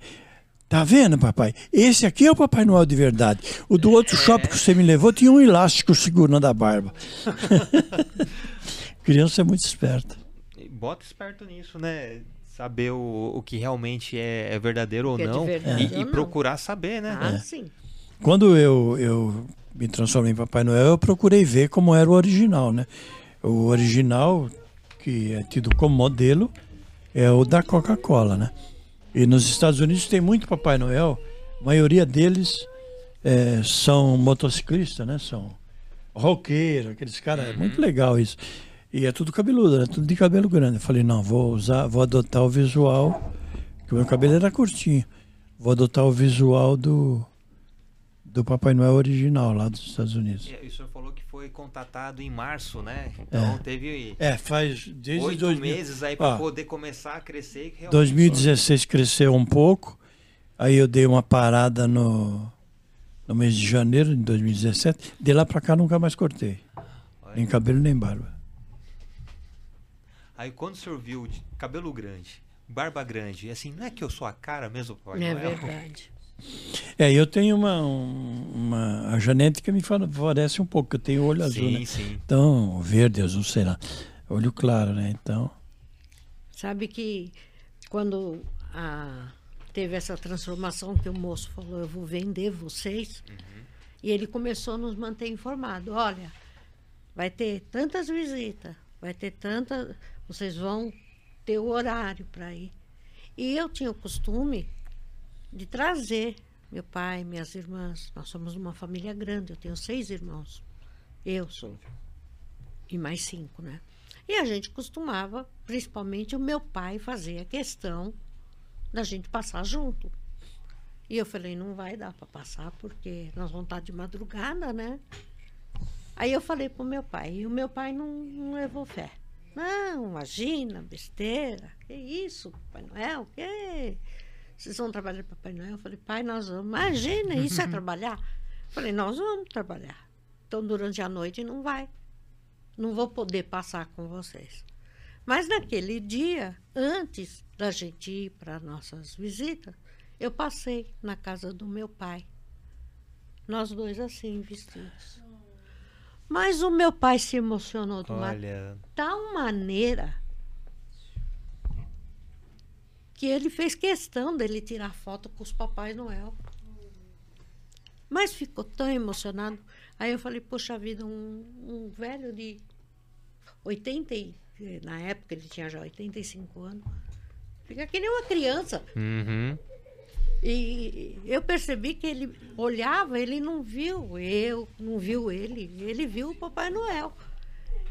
Tá vendo, papai? Esse aqui é o Papai Noel de verdade. O do outro shopping que você me levou tinha um elástico segurando a barba. criança é muito esperta. Bota esperto nisso, né? Saber o, o que realmente é, é verdadeiro ou Que é não. verdade e ou e não. procurar saber, né? Ah, sim. Quando eu, eu me transformei em Papai Noel, eu procurei ver como era o original, né? O original, que é tido como modelo, é o da Coca-Cola, né? E nos Estados Unidos tem muito Papai Noel, a maioria deles eh, são motociclistas, né? São roqueiros, aqueles caras, é muito legal isso. E é tudo cabeludo, né? Tudo de cabelo grande. Eu falei, não, vou usar, vou adotar o visual, que o meu cabelo era curtinho. Vou adotar o visual do, do Papai Noel original lá dos Estados Unidos. E o senhor falou que foi contatado em março, né? Então teve É, faz desde oito 2000 meses aí pra Ó, poder começar a crescer. e realmente 2016 cresceu um pouco, aí eu dei uma parada no, no mês de janeiro de 2017. De lá pra cá nunca mais cortei, só- nem cabelo nem barba. Aí quando o senhor viu de cabelo grande, barba grande, e assim, não é que eu sou a cara mesmo, Papai É Noel? verdade. É, eu tenho uma, um- uma a genética me favorece um pouco, eu tenho olho azul, Sim, né? sim. Então, verde, azul, sei lá. Olho claro, né? Então, Sabe que quando a teve essa transformação que o moço falou, eu vou vender vocês. E ele começou a nos manter informado. Olha, vai ter tantas visitas, vai ter tantas, vocês vão ter o horário para ir. E eu tinha o costume de trazer meu pai, minhas irmãs. Nós somos uma família grande, eu tenho seis irmãos. Eu sou. E mais cinco, né? E a gente costumava, principalmente o meu pai, fazer a questão da gente passar junto. E eu falei, não vai dar para passar, porque nós vamos estar de madrugada, né? Aí eu falei pro meu pai, e o meu pai não, não levou fé. Não, imagina, besteira. Que isso, Papai Noel? Que? Vocês vão trabalhar para Papai Noel? Eu falei, pai, nós vamos. Imagina, isso é trabalhar? Eu falei, nós vamos trabalhar. Então, durante a noite não vai. Não vou poder passar com vocês. Mas naquele dia, antes da gente ir para nossas visitas, eu passei na casa do meu pai. Nós dois assim, vestidos. Mas o meu pai se emocionou de uma Olha, tal maneira que ele fez questão dele tirar foto com os Papais Noel. Mas ficou tão emocionado. Aí eu falei, poxa vida, um, um velho de 80, e- na época ele tinha já 85 anos, fica que nem uma criança. uhum. E eu percebi que ele olhava, ele não viu eu, não viu ele, ele viu o Papai Noel.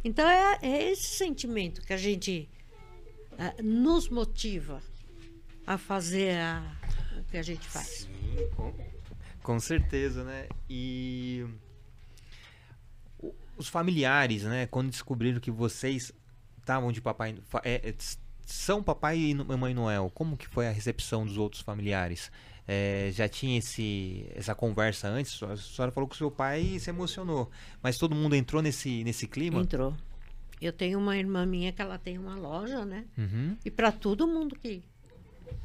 Então é, é esse sentimento que a gente ah, nos motiva a fazer a- o que a gente faz. Com, com certeza, né? E os familiares, né? Quando descobriram que vocês estavam de papai, é, são papai e mamãe Noel, como que foi a recepção dos outros familiares? É, já tinha esse, essa conversa antes? A senhora falou que o seu pai se emocionou, mas todo mundo entrou nesse, nesse clima? Entrou. Eu tenho uma irmã minha que ela tem uma loja, né? Uhum. E para todo mundo que,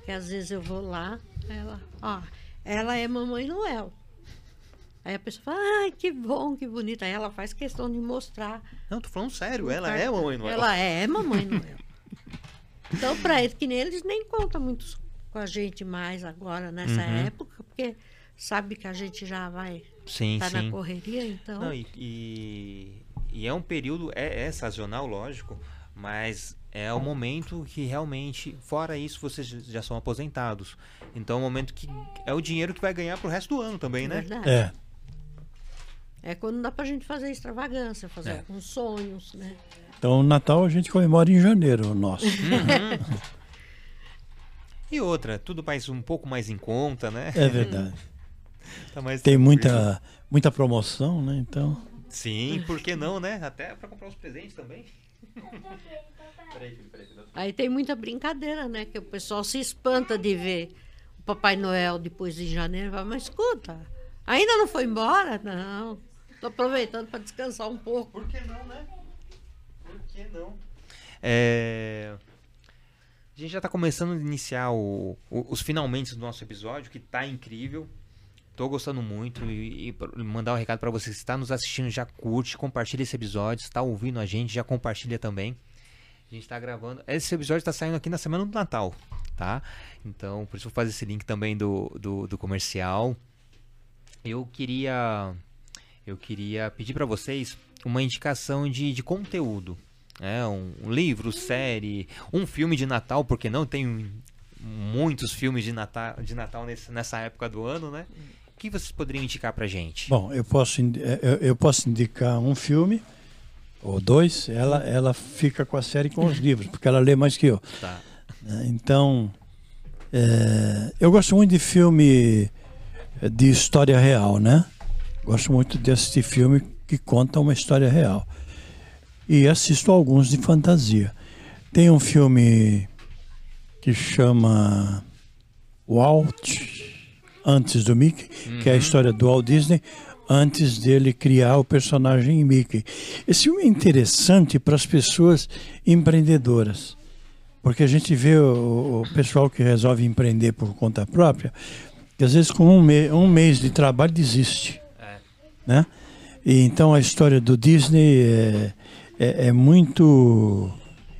que às vezes eu vou lá, ela, ó, ela é mamãe Noel. Aí a pessoa fala, ai, que bom, que bonita. Aí ela faz questão de mostrar. Não, tô falando sério, ela é mamãe Noel. Ela é mamãe Noel. Então, para eles, que nem eles nem contam muito com a gente mais agora, nessa Uhum. época, porque sabe que a gente já vai Sim, estar sim. na correria, então. Não, e, e, e é um período, é, é sazonal, lógico, mas é o momento que realmente, fora isso, vocês já são aposentados. Então é o momento que é o dinheiro que vai ganhar pro resto do ano também, né? Verdade. É. É quando dá pra gente fazer extravagância, fazer É. alguns sonhos, né? Então, o Natal a gente comemora em janeiro, o nosso. E outra, tudo mais um pouco mais em conta, né? É verdade. Tá mais Tem muita, muita promoção, né? Então, Sim, por que não, né? Até pra comprar os presentes também. Aí tem muita brincadeira, né? Que o pessoal se espanta de ver o Papai Noel depois de janeiro. Fala, mas escuta, ainda não foi embora? Não. Tô aproveitando para descansar um pouco. Por que não, né? Que não? É... A gente já tá começando a iniciar o- o- os finalmente do nosso episódio, que tá incrível. Tô gostando muito e, e mandar um recado pra você que está nos assistindo, já curte, compartilha esse episódio, está ouvindo a gente, já compartilha também. A gente tá gravando. Esse episódio tá saindo aqui na semana do Natal, tá? Então, por isso vou fazer esse link também do, do, do comercial. Eu queria eu queria pedir para vocês uma indicação de, de conteúdo. Né? um, um livro, série, um filme de Natal, porque não tem muitos filmes de Natal, de Natal nesse- nessa época do ano, né? O que vocês poderiam indicar pra gente? bom, eu posso, eh, eu, eu posso indicar um filme ou dois. Ela, ela fica com a série com os livros, porque ela lê mais que eu. Tá. né? Então, eh, eu gosto muito de filme eh, de história real, né? Gosto muito de assistir filme que conta uma história real. E assisto alguns de fantasia. Tem um filme que chama Walt, antes do Mickey, que é a história do Walt Disney, antes dele criar o personagem Mickey. Esse filme é interessante para as pessoas empreendedoras. Porque a gente vê o, o pessoal que resolve empreender por conta própria, que às vezes com um, me- um mês de trabalho desiste. É. Né? E então a história do Disney é, é, é muito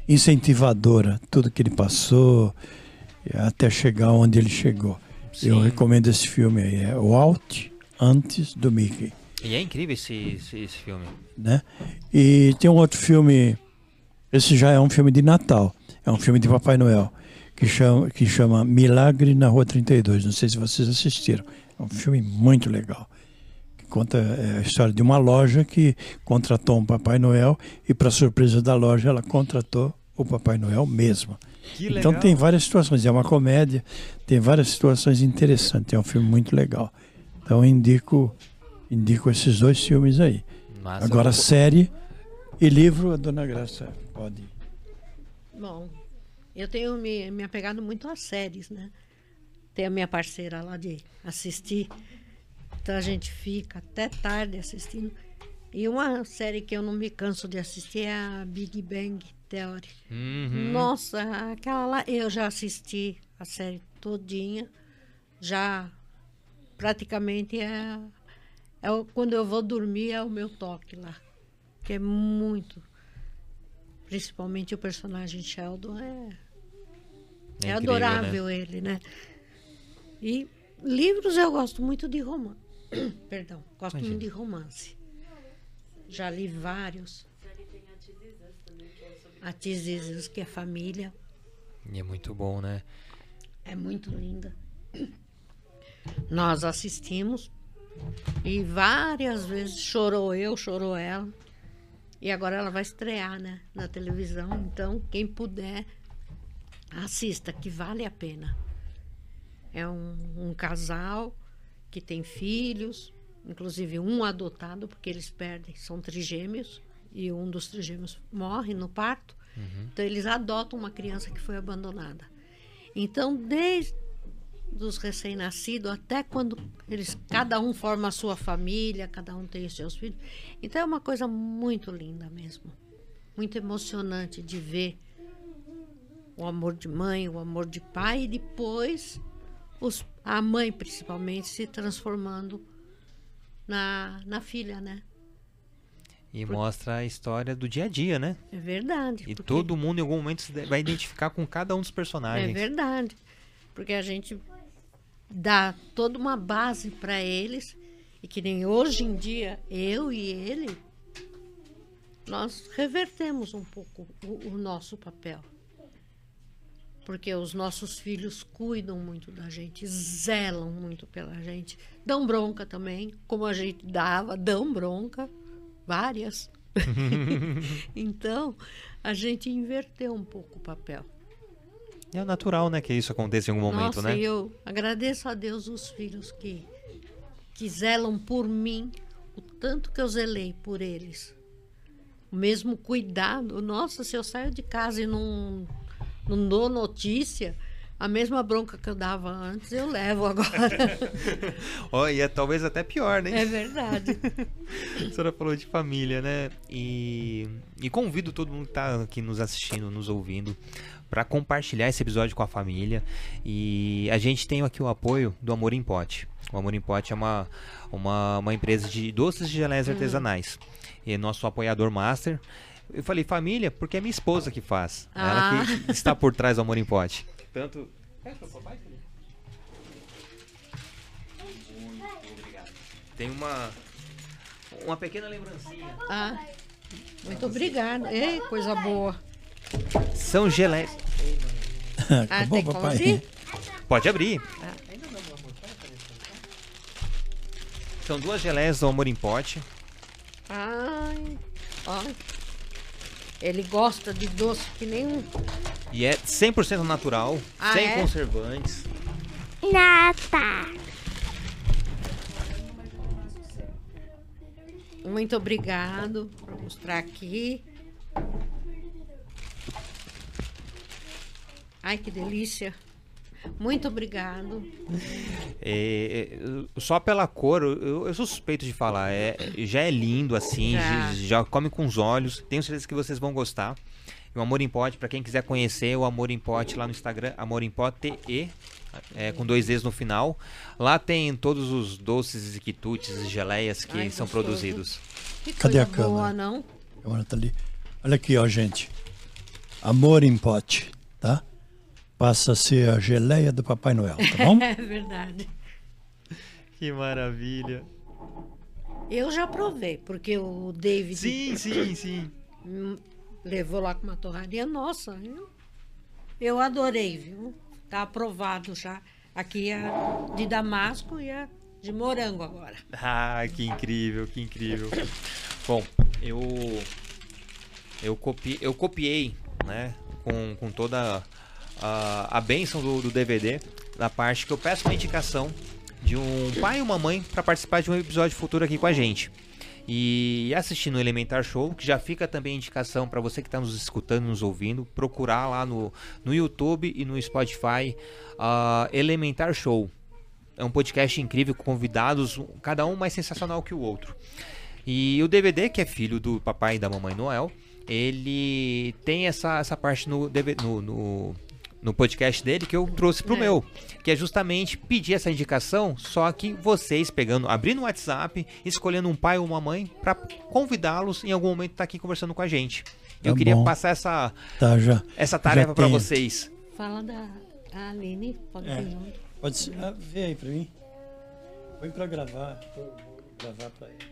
incentivadora, tudo que ele passou. até chegar onde ele chegou. Eu Sim. recomendo esse filme aí, é o Walt antes do Mickey, E é incrível esse, esse, esse filme. né? E tem um outro filme, esse já é um filme de Natal, é um filme de Papai Noel, que chama, que chama Milagre na Rua 32, não sei se vocês assistiram, é um filme muito legal. Conta é, a história de uma loja que contratou um Papai Noel e, para surpresa da loja, ela contratou o Papai Noel mesmo. Que Então tem várias situações, é uma comédia, tem várias situações interessantes, é um filme muito legal. Então indico, indico esses dois filmes aí. Massa. Agora série e livro, a Dona Graça pode. Bom, eu tenho me, me apegado muito às séries, né? Tem a minha parceira lá de assistir. Então a gente fica até tarde assistindo. E uma série que eu não me canso de assistir é a Big Bang Theory. Uhum. Nossa, aquela lá, eu já assisti a série todinha. Já praticamente é, é quando eu vou dormir é o meu toque lá. Que é muito. Principalmente o personagem Sheldon é, é, incrível, adorável ele, né? E livros eu gosto muito de romance. Perdão, gosto Imagina. muito de romance. Já li vários. a é Us, que é família. E é muito bom, né? É muito linda. Nós assistimos e várias vezes chorou eu, chorou ela. E agora ela vai estrear, né, na televisão. Então, quem puder, assista, que vale a pena. É um, um casal que tem filhos, inclusive um adotado, porque eles perdem, são trigêmeos, e um dos trigêmeos morre no parto. Então, eles adotam uma criança que foi abandonada. Então, desde dos recém-nascidos até quando eles cada um forma a sua família, cada um tem os seus filhos. Então é uma coisa muito linda mesmo. Muito emocionante de ver o amor de mãe, o amor de pai e depois os, a mãe principalmente se transformando na, na filha, né? E mostra a história do dia a dia, né? É verdade. E porque- todo mundo em algum momento vai identificar com cada um dos É personagens. verdade. Porque a gente dá toda uma base para eles e que nem hoje em dia eu e ele nós revertemos um pouco o, o nosso papel. Porque os nossos filhos cuidam muito da gente, zelam muito pela gente, dão bronca também, como a gente dava, dão bronca, várias. então, a gente inverteu um pouco o papel. É natural, né, que isso aconteça em algum momento, Nossa, né? eu agradeço a Deus os filhos que, que zelam por mim, o tanto que eu zelei por eles. O mesmo cuidado. Nossa, se eu saio de casa e não, não dou notícia, a mesma bronca que eu dava antes, eu levo agora. E é talvez até pior, né? é verdade. A senhora falou de família, né? E, e convido todo mundo que tá aqui nos assistindo, nos ouvindo, para compartilhar esse episódio com a família. E a gente tem aqui o apoio do Amor em Pote. O Amor em Pote é uma, uma, uma empresa de doces e geleias artesanais. E é nosso apoiador master. Eu falei família porque é minha esposa que faz. Ela que está por trás do Amor em Pote. Tanto. Tem uma uma pequena lembrancinha. Ah, muito obrigada. Ei, coisa boa. São geleias. Ah, Acabou, tem como papai? abrir? Pode abrir. São duas geleias do Amor em Pote. Ai, ó. Ele gosta de doce que nem um. E é 100% natural, Ah, sem é? conservantes. Muito obrigado por mostrar aqui. Ai, que delícia. Muito obrigado. É, é, só pela cor, eu, eu sou suspeito de falar. É, já é lindo assim, Já. já. come com os olhos. Tenho certeza que vocês vão gostar. E o Amor em Pote, pra quem quiser conhecer, o Amor em Pote lá no Instagram, Amor em Pote TE, é, com dois E's no final. Lá tem todos os doces e quitutes e geleias que Ai, são gostoso. produzidos. Que Cadê a câmera? boa, não? Agora tá ali. Olha aqui, ó, gente. Amor em pote, tá? Passa a ser a geleia do Papai Noel, tá bom? É verdade. Que maravilha. Eu já provei, porque o David Sim, sim, sim. levou lá com uma torraria. Nossa, eu, eu adorei, viu? Tá aprovado já. Aqui é a de damasco e a de morango agora. Ah, que incrível, que incrível. Bom, eu eu copiei, eu copiei né, com, com toda a, a bênção do, do DVD, na parte que eu peço uma indicação de um pai e uma mãe para participar de um episódio futuro aqui com a gente. E assistindo o Elementar Show, que já fica também a indicação para você que está nos escutando, nos ouvindo, procurar lá no, no YouTube e no Spotify uh, Elementar Show. É um podcast incrível com convidados, cada um mais sensacional que o outro. E o DVD, que é filho do papai e da mamãe Noel, ele tem essa, essa parte no, no, no, no podcast dele que eu trouxe pro É. meu, que é justamente pedir essa indicação, só que vocês pegando, abrindo o WhatsApp, escolhendo um pai ou uma mãe para convidá-los em algum momento estar aqui conversando com a gente. Eu Tá queria bom. passar essa, Tá, já. essa tarefa para vocês. Fala da Aline, pode É. junto. Pode ser. Ah, vê aí pra mim. Põe pra gravar. Eu vou gravar pra ele.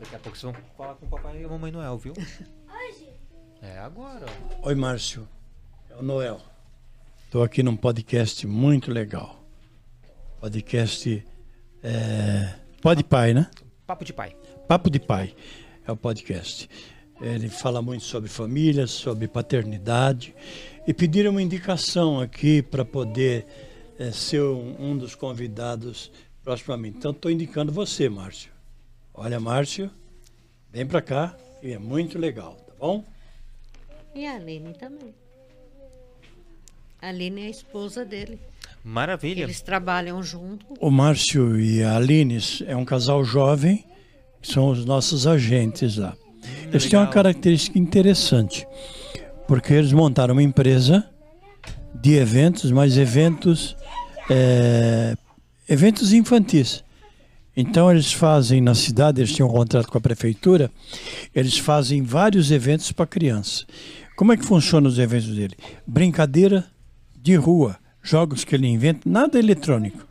Daqui a pouco vocês vão falar com o papai e a mamãe Noel, viu? É agora. Oi, Márcio. É o Noel. Estou aqui num podcast muito legal. Podcast. É... Pode Pai, né? Papo de pai. Papo de Pai é o podcast. Ele fala muito sobre família, sobre paternidade. E pediram uma indicação aqui para poder eh, ser um, um dos convidados proximamente. Então, estou indicando você, Márcio. Olha, Márcio, vem para cá, e é muito legal, tá bom? E a Aline também. A Aline é a esposa dele. Maravilha. Eles trabalham junto. O Márcio e a Aline é um casal jovem, que são os nossos agentes lá. Eles têm uma legal. característica interessante, porque eles montaram uma empresa de eventos, mas eventos é, eventos infantis. Então eles fazem na cidade, eles tinham um contrato com a prefeitura, eles fazem vários eventos para criança. Como é que funciona os eventos dele? Brincadeira de rua, jogos que ele inventa, nada eletrônico.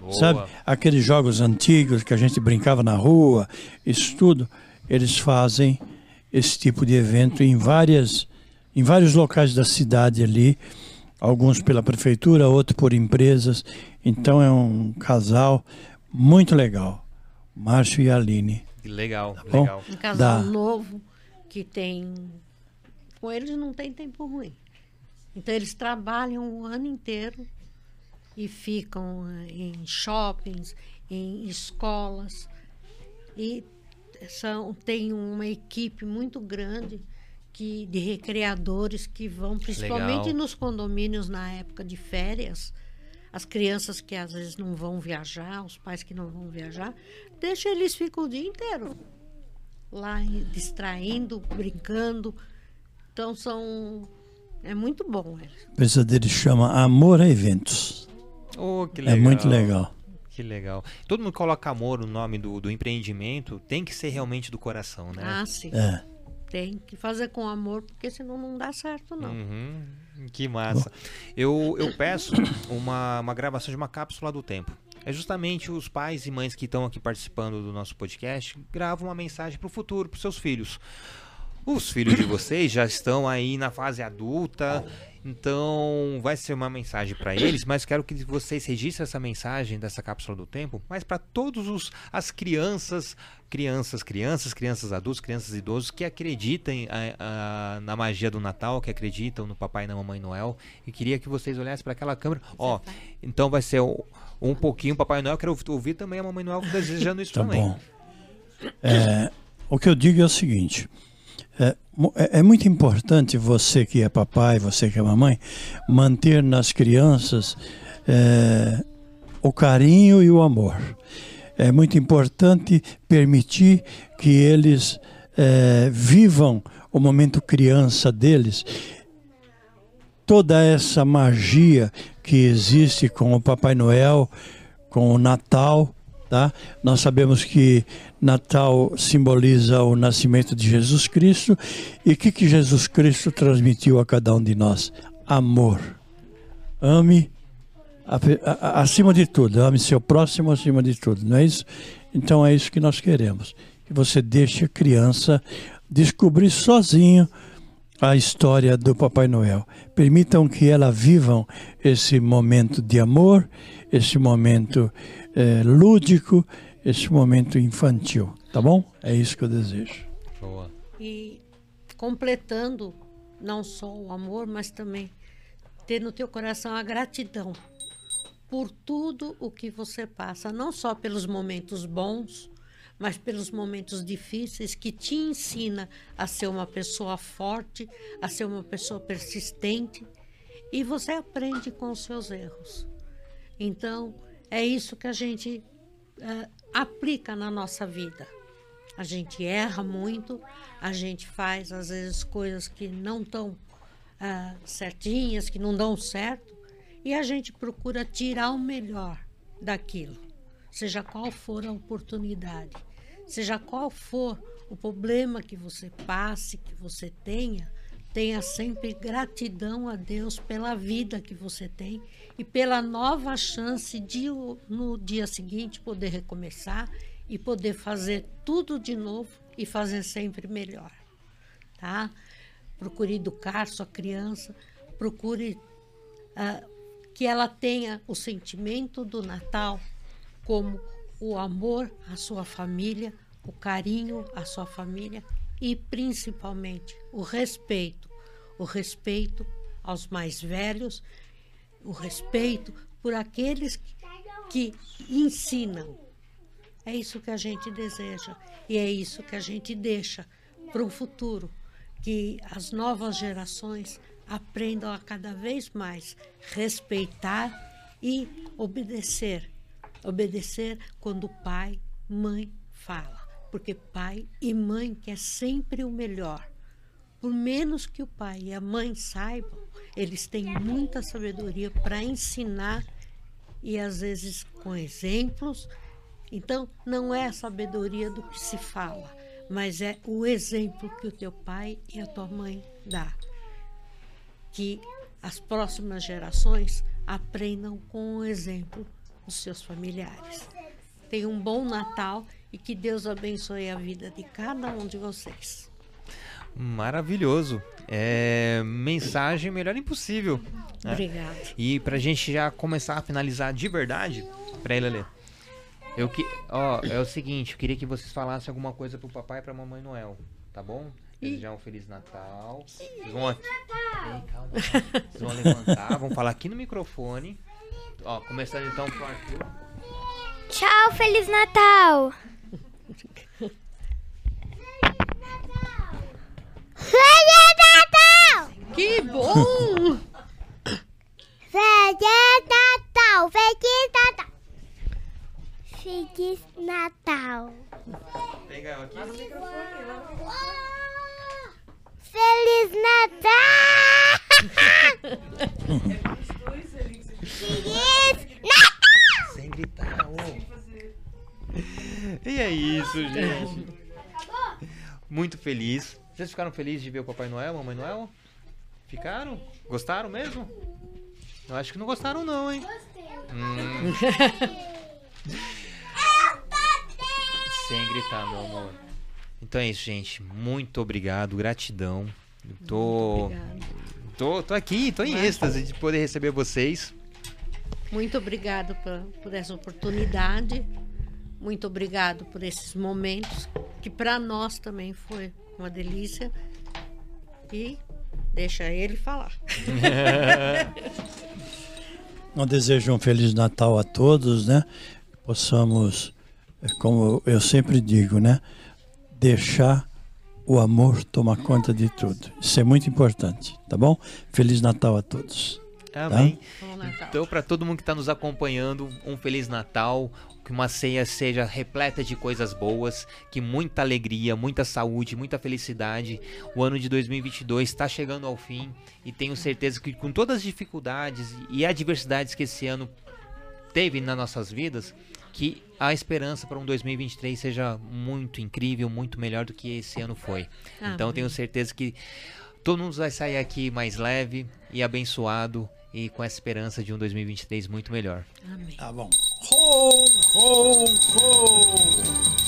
Boa. Sabe? Aqueles jogos antigos que a gente brincava na rua, isso tudo, eles fazem esse tipo de evento em várias em vários locais da cidade ali, alguns pela prefeitura, outros por empresas. Então é um casal muito legal. Márcio e Aline. Que Legal, bom? legal. Um casal Dá. novo que tem. Com eles não tem tempo ruim. Então eles trabalham o ano inteiro e ficam eh, em shoppings, em escolas. E são, tem uma equipe muito grande que, de recreadores que vão, principalmente Legal. nos condomínios na época de férias. As crianças que às vezes não vão viajar, os pais que não vão viajar, deixa eles ficam o dia inteiro lá distraindo, brincando. Então são é muito bom. eles. A empresa dele chama Amor a Eventos. Oh, que É muito legal. Que legal. Todo mundo coloca amor no nome do, do empreendimento, tem que ser realmente do coração, né? Ah, sim. É. Tem que fazer com amor, porque senão não dá certo, não. Uhum, que massa. Eu, eu peço uma, uma gravação de uma cápsula do tempo. É justamente os pais e mães que estão aqui participando do nosso podcast gravam uma mensagem para o futuro, para seus filhos. Os filhos de vocês já estão aí na fase adulta, então vai ser uma mensagem para eles, mas quero que vocês registrem essa mensagem dessa cápsula do tempo, mas para todos os as crianças, crianças, crianças, crianças adultos, crianças idosos que acreditem ah, ah, na magia do Natal, que acreditam no Papai e na Mamãe Noel, e queria que vocês olhassem para aquela câmera. Ó, então vai ser um, um pouquinho Papai Noel, quero ouvir também a Mamãe Noel desejando isso Tá também. bom. É, o que eu digo é o seguinte: é, é muito importante você que é papai, você que é mamãe, manter nas crianças é, o carinho e o amor. É muito importante permitir que eles é, vivam o momento criança deles. Toda essa magia que existe com o Papai Noel, com o Natal, Tá? Nós sabemos que Natal simboliza o nascimento de Jesus Cristo e o que, que Jesus Cristo transmitiu a cada um de nós? Amor. Ame acima de tudo, ame seu próximo acima de tudo, não é isso? Então é isso que nós queremos. Que você deixe a criança descobrir sozinho a história do Papai Noel. Permitam que ela vivam esse momento de amor, esse momento eh, lúdico, esse momento infantil, tá bom? É isso que eu desejo. Boa. E completando não só o amor, mas também ter no teu coração a gratidão por tudo o que você passa, não só pelos momentos bons, mas pelos momentos difíceis que te ensina a ser uma pessoa forte, a ser uma pessoa persistente e você aprende com os seus erros. Então, é isso que a gente eh, aplica na nossa vida. A gente erra muito, a gente faz às vezes coisas que não estão ah, certinhas, que não dão certo, e a gente procura tirar o melhor daquilo, seja qual for a oportunidade, seja qual for o problema que você passe, que você tenha, tenha sempre gratidão a Deus pela vida que você tem e pela nova chance de no dia seguinte poder recomeçar e poder fazer tudo de novo e fazer sempre melhor, tá? Procure educar sua criança, procure ah, que ela tenha o sentimento do Natal como o amor à sua família, o carinho à sua família e principalmente o respeito, o respeito aos mais velhos, o respeito por aqueles que- ensinam. É isso que a gente deseja e é isso que a gente deixa para o futuro, que as novas gerações aprendam a cada vez mais respeitar e obedecer. Obedecer quando pai, mãe fala, porque pai e mãe quer sempre o melhor. Por menos que o pai e a mãe saibam, eles têm muita sabedoria para ensinar e às vezes com exemplos. Então, não é a sabedoria do que se fala, mas é o exemplo que o teu pai e a tua mãe dá. Que as próximas gerações aprendam com o exemplo dos seus familiares. Tenha um bom Natal e que Deus abençoe a vida de cada um de vocês. Maravilhoso. É, mensagem melhor impossível. né? Obrigada. E pra gente já começar a finalizar de verdade, pra ele ler. Eu que, ó, é o seguinte, eu queria que vocês falassem alguma coisa pro papai e pra mamãe Noel, tá bom? Desejar um feliz Natal. Vocês vão aqui. Ei, calma. Vocês vão levantar, vão falar aqui no microfone. Ó, começando então pro Arthur. Tchau, Feliz Natal! Feliz Natal! Que bom! Feliz Natal! Feliz Natal! Feliz Natal! Pega aqui. Feliz Natal! Feliz Natal! Sem gritar, ô. E é isso, gente. Muito feliz. Vocês ficaram felizes de ver o Papai Noel, Mamãe Noel? Ficaram? Gostaram mesmo? Eu acho que não gostaram não, hein? Hum, sem gritar, meu amor. Então é isso, gente. Muito obrigado, gratidão. Eu tô, tô, tô aqui, tô em êxtase de poder receber vocês. Muito obrigado por, por essa oportunidade. Muito obrigado por esses momentos que para nós também foi uma delícia. E deixa ele falar. Eu desejo um Feliz Natal a todos, né? Que Possamos, eh, como eu sempre digo, né? Deixar o amor tomar conta de tudo. Isso é muito importante, tá bom? Feliz Natal a todos. Amém. Bom Natal. Então, para todo mundo que está nos acompanhando, um Feliz Natal. Que uma ceia seja repleta de coisas boas, que muita alegria, muita saúde, muita felicidade. O ano de 2022 está chegando ao fim e tenho certeza que com todas as dificuldades e adversidades que esse ano teve nas nossas vidas, que a esperança para um 2023 seja muito incrível, muito melhor do que esse ano foi. Então eu Amém. tenho certeza que todo mundo vai sair aqui mais leve e abençoado e com essa esperança de um 2023 muito melhor. Amém. Tá bom. Ho, ho, ho!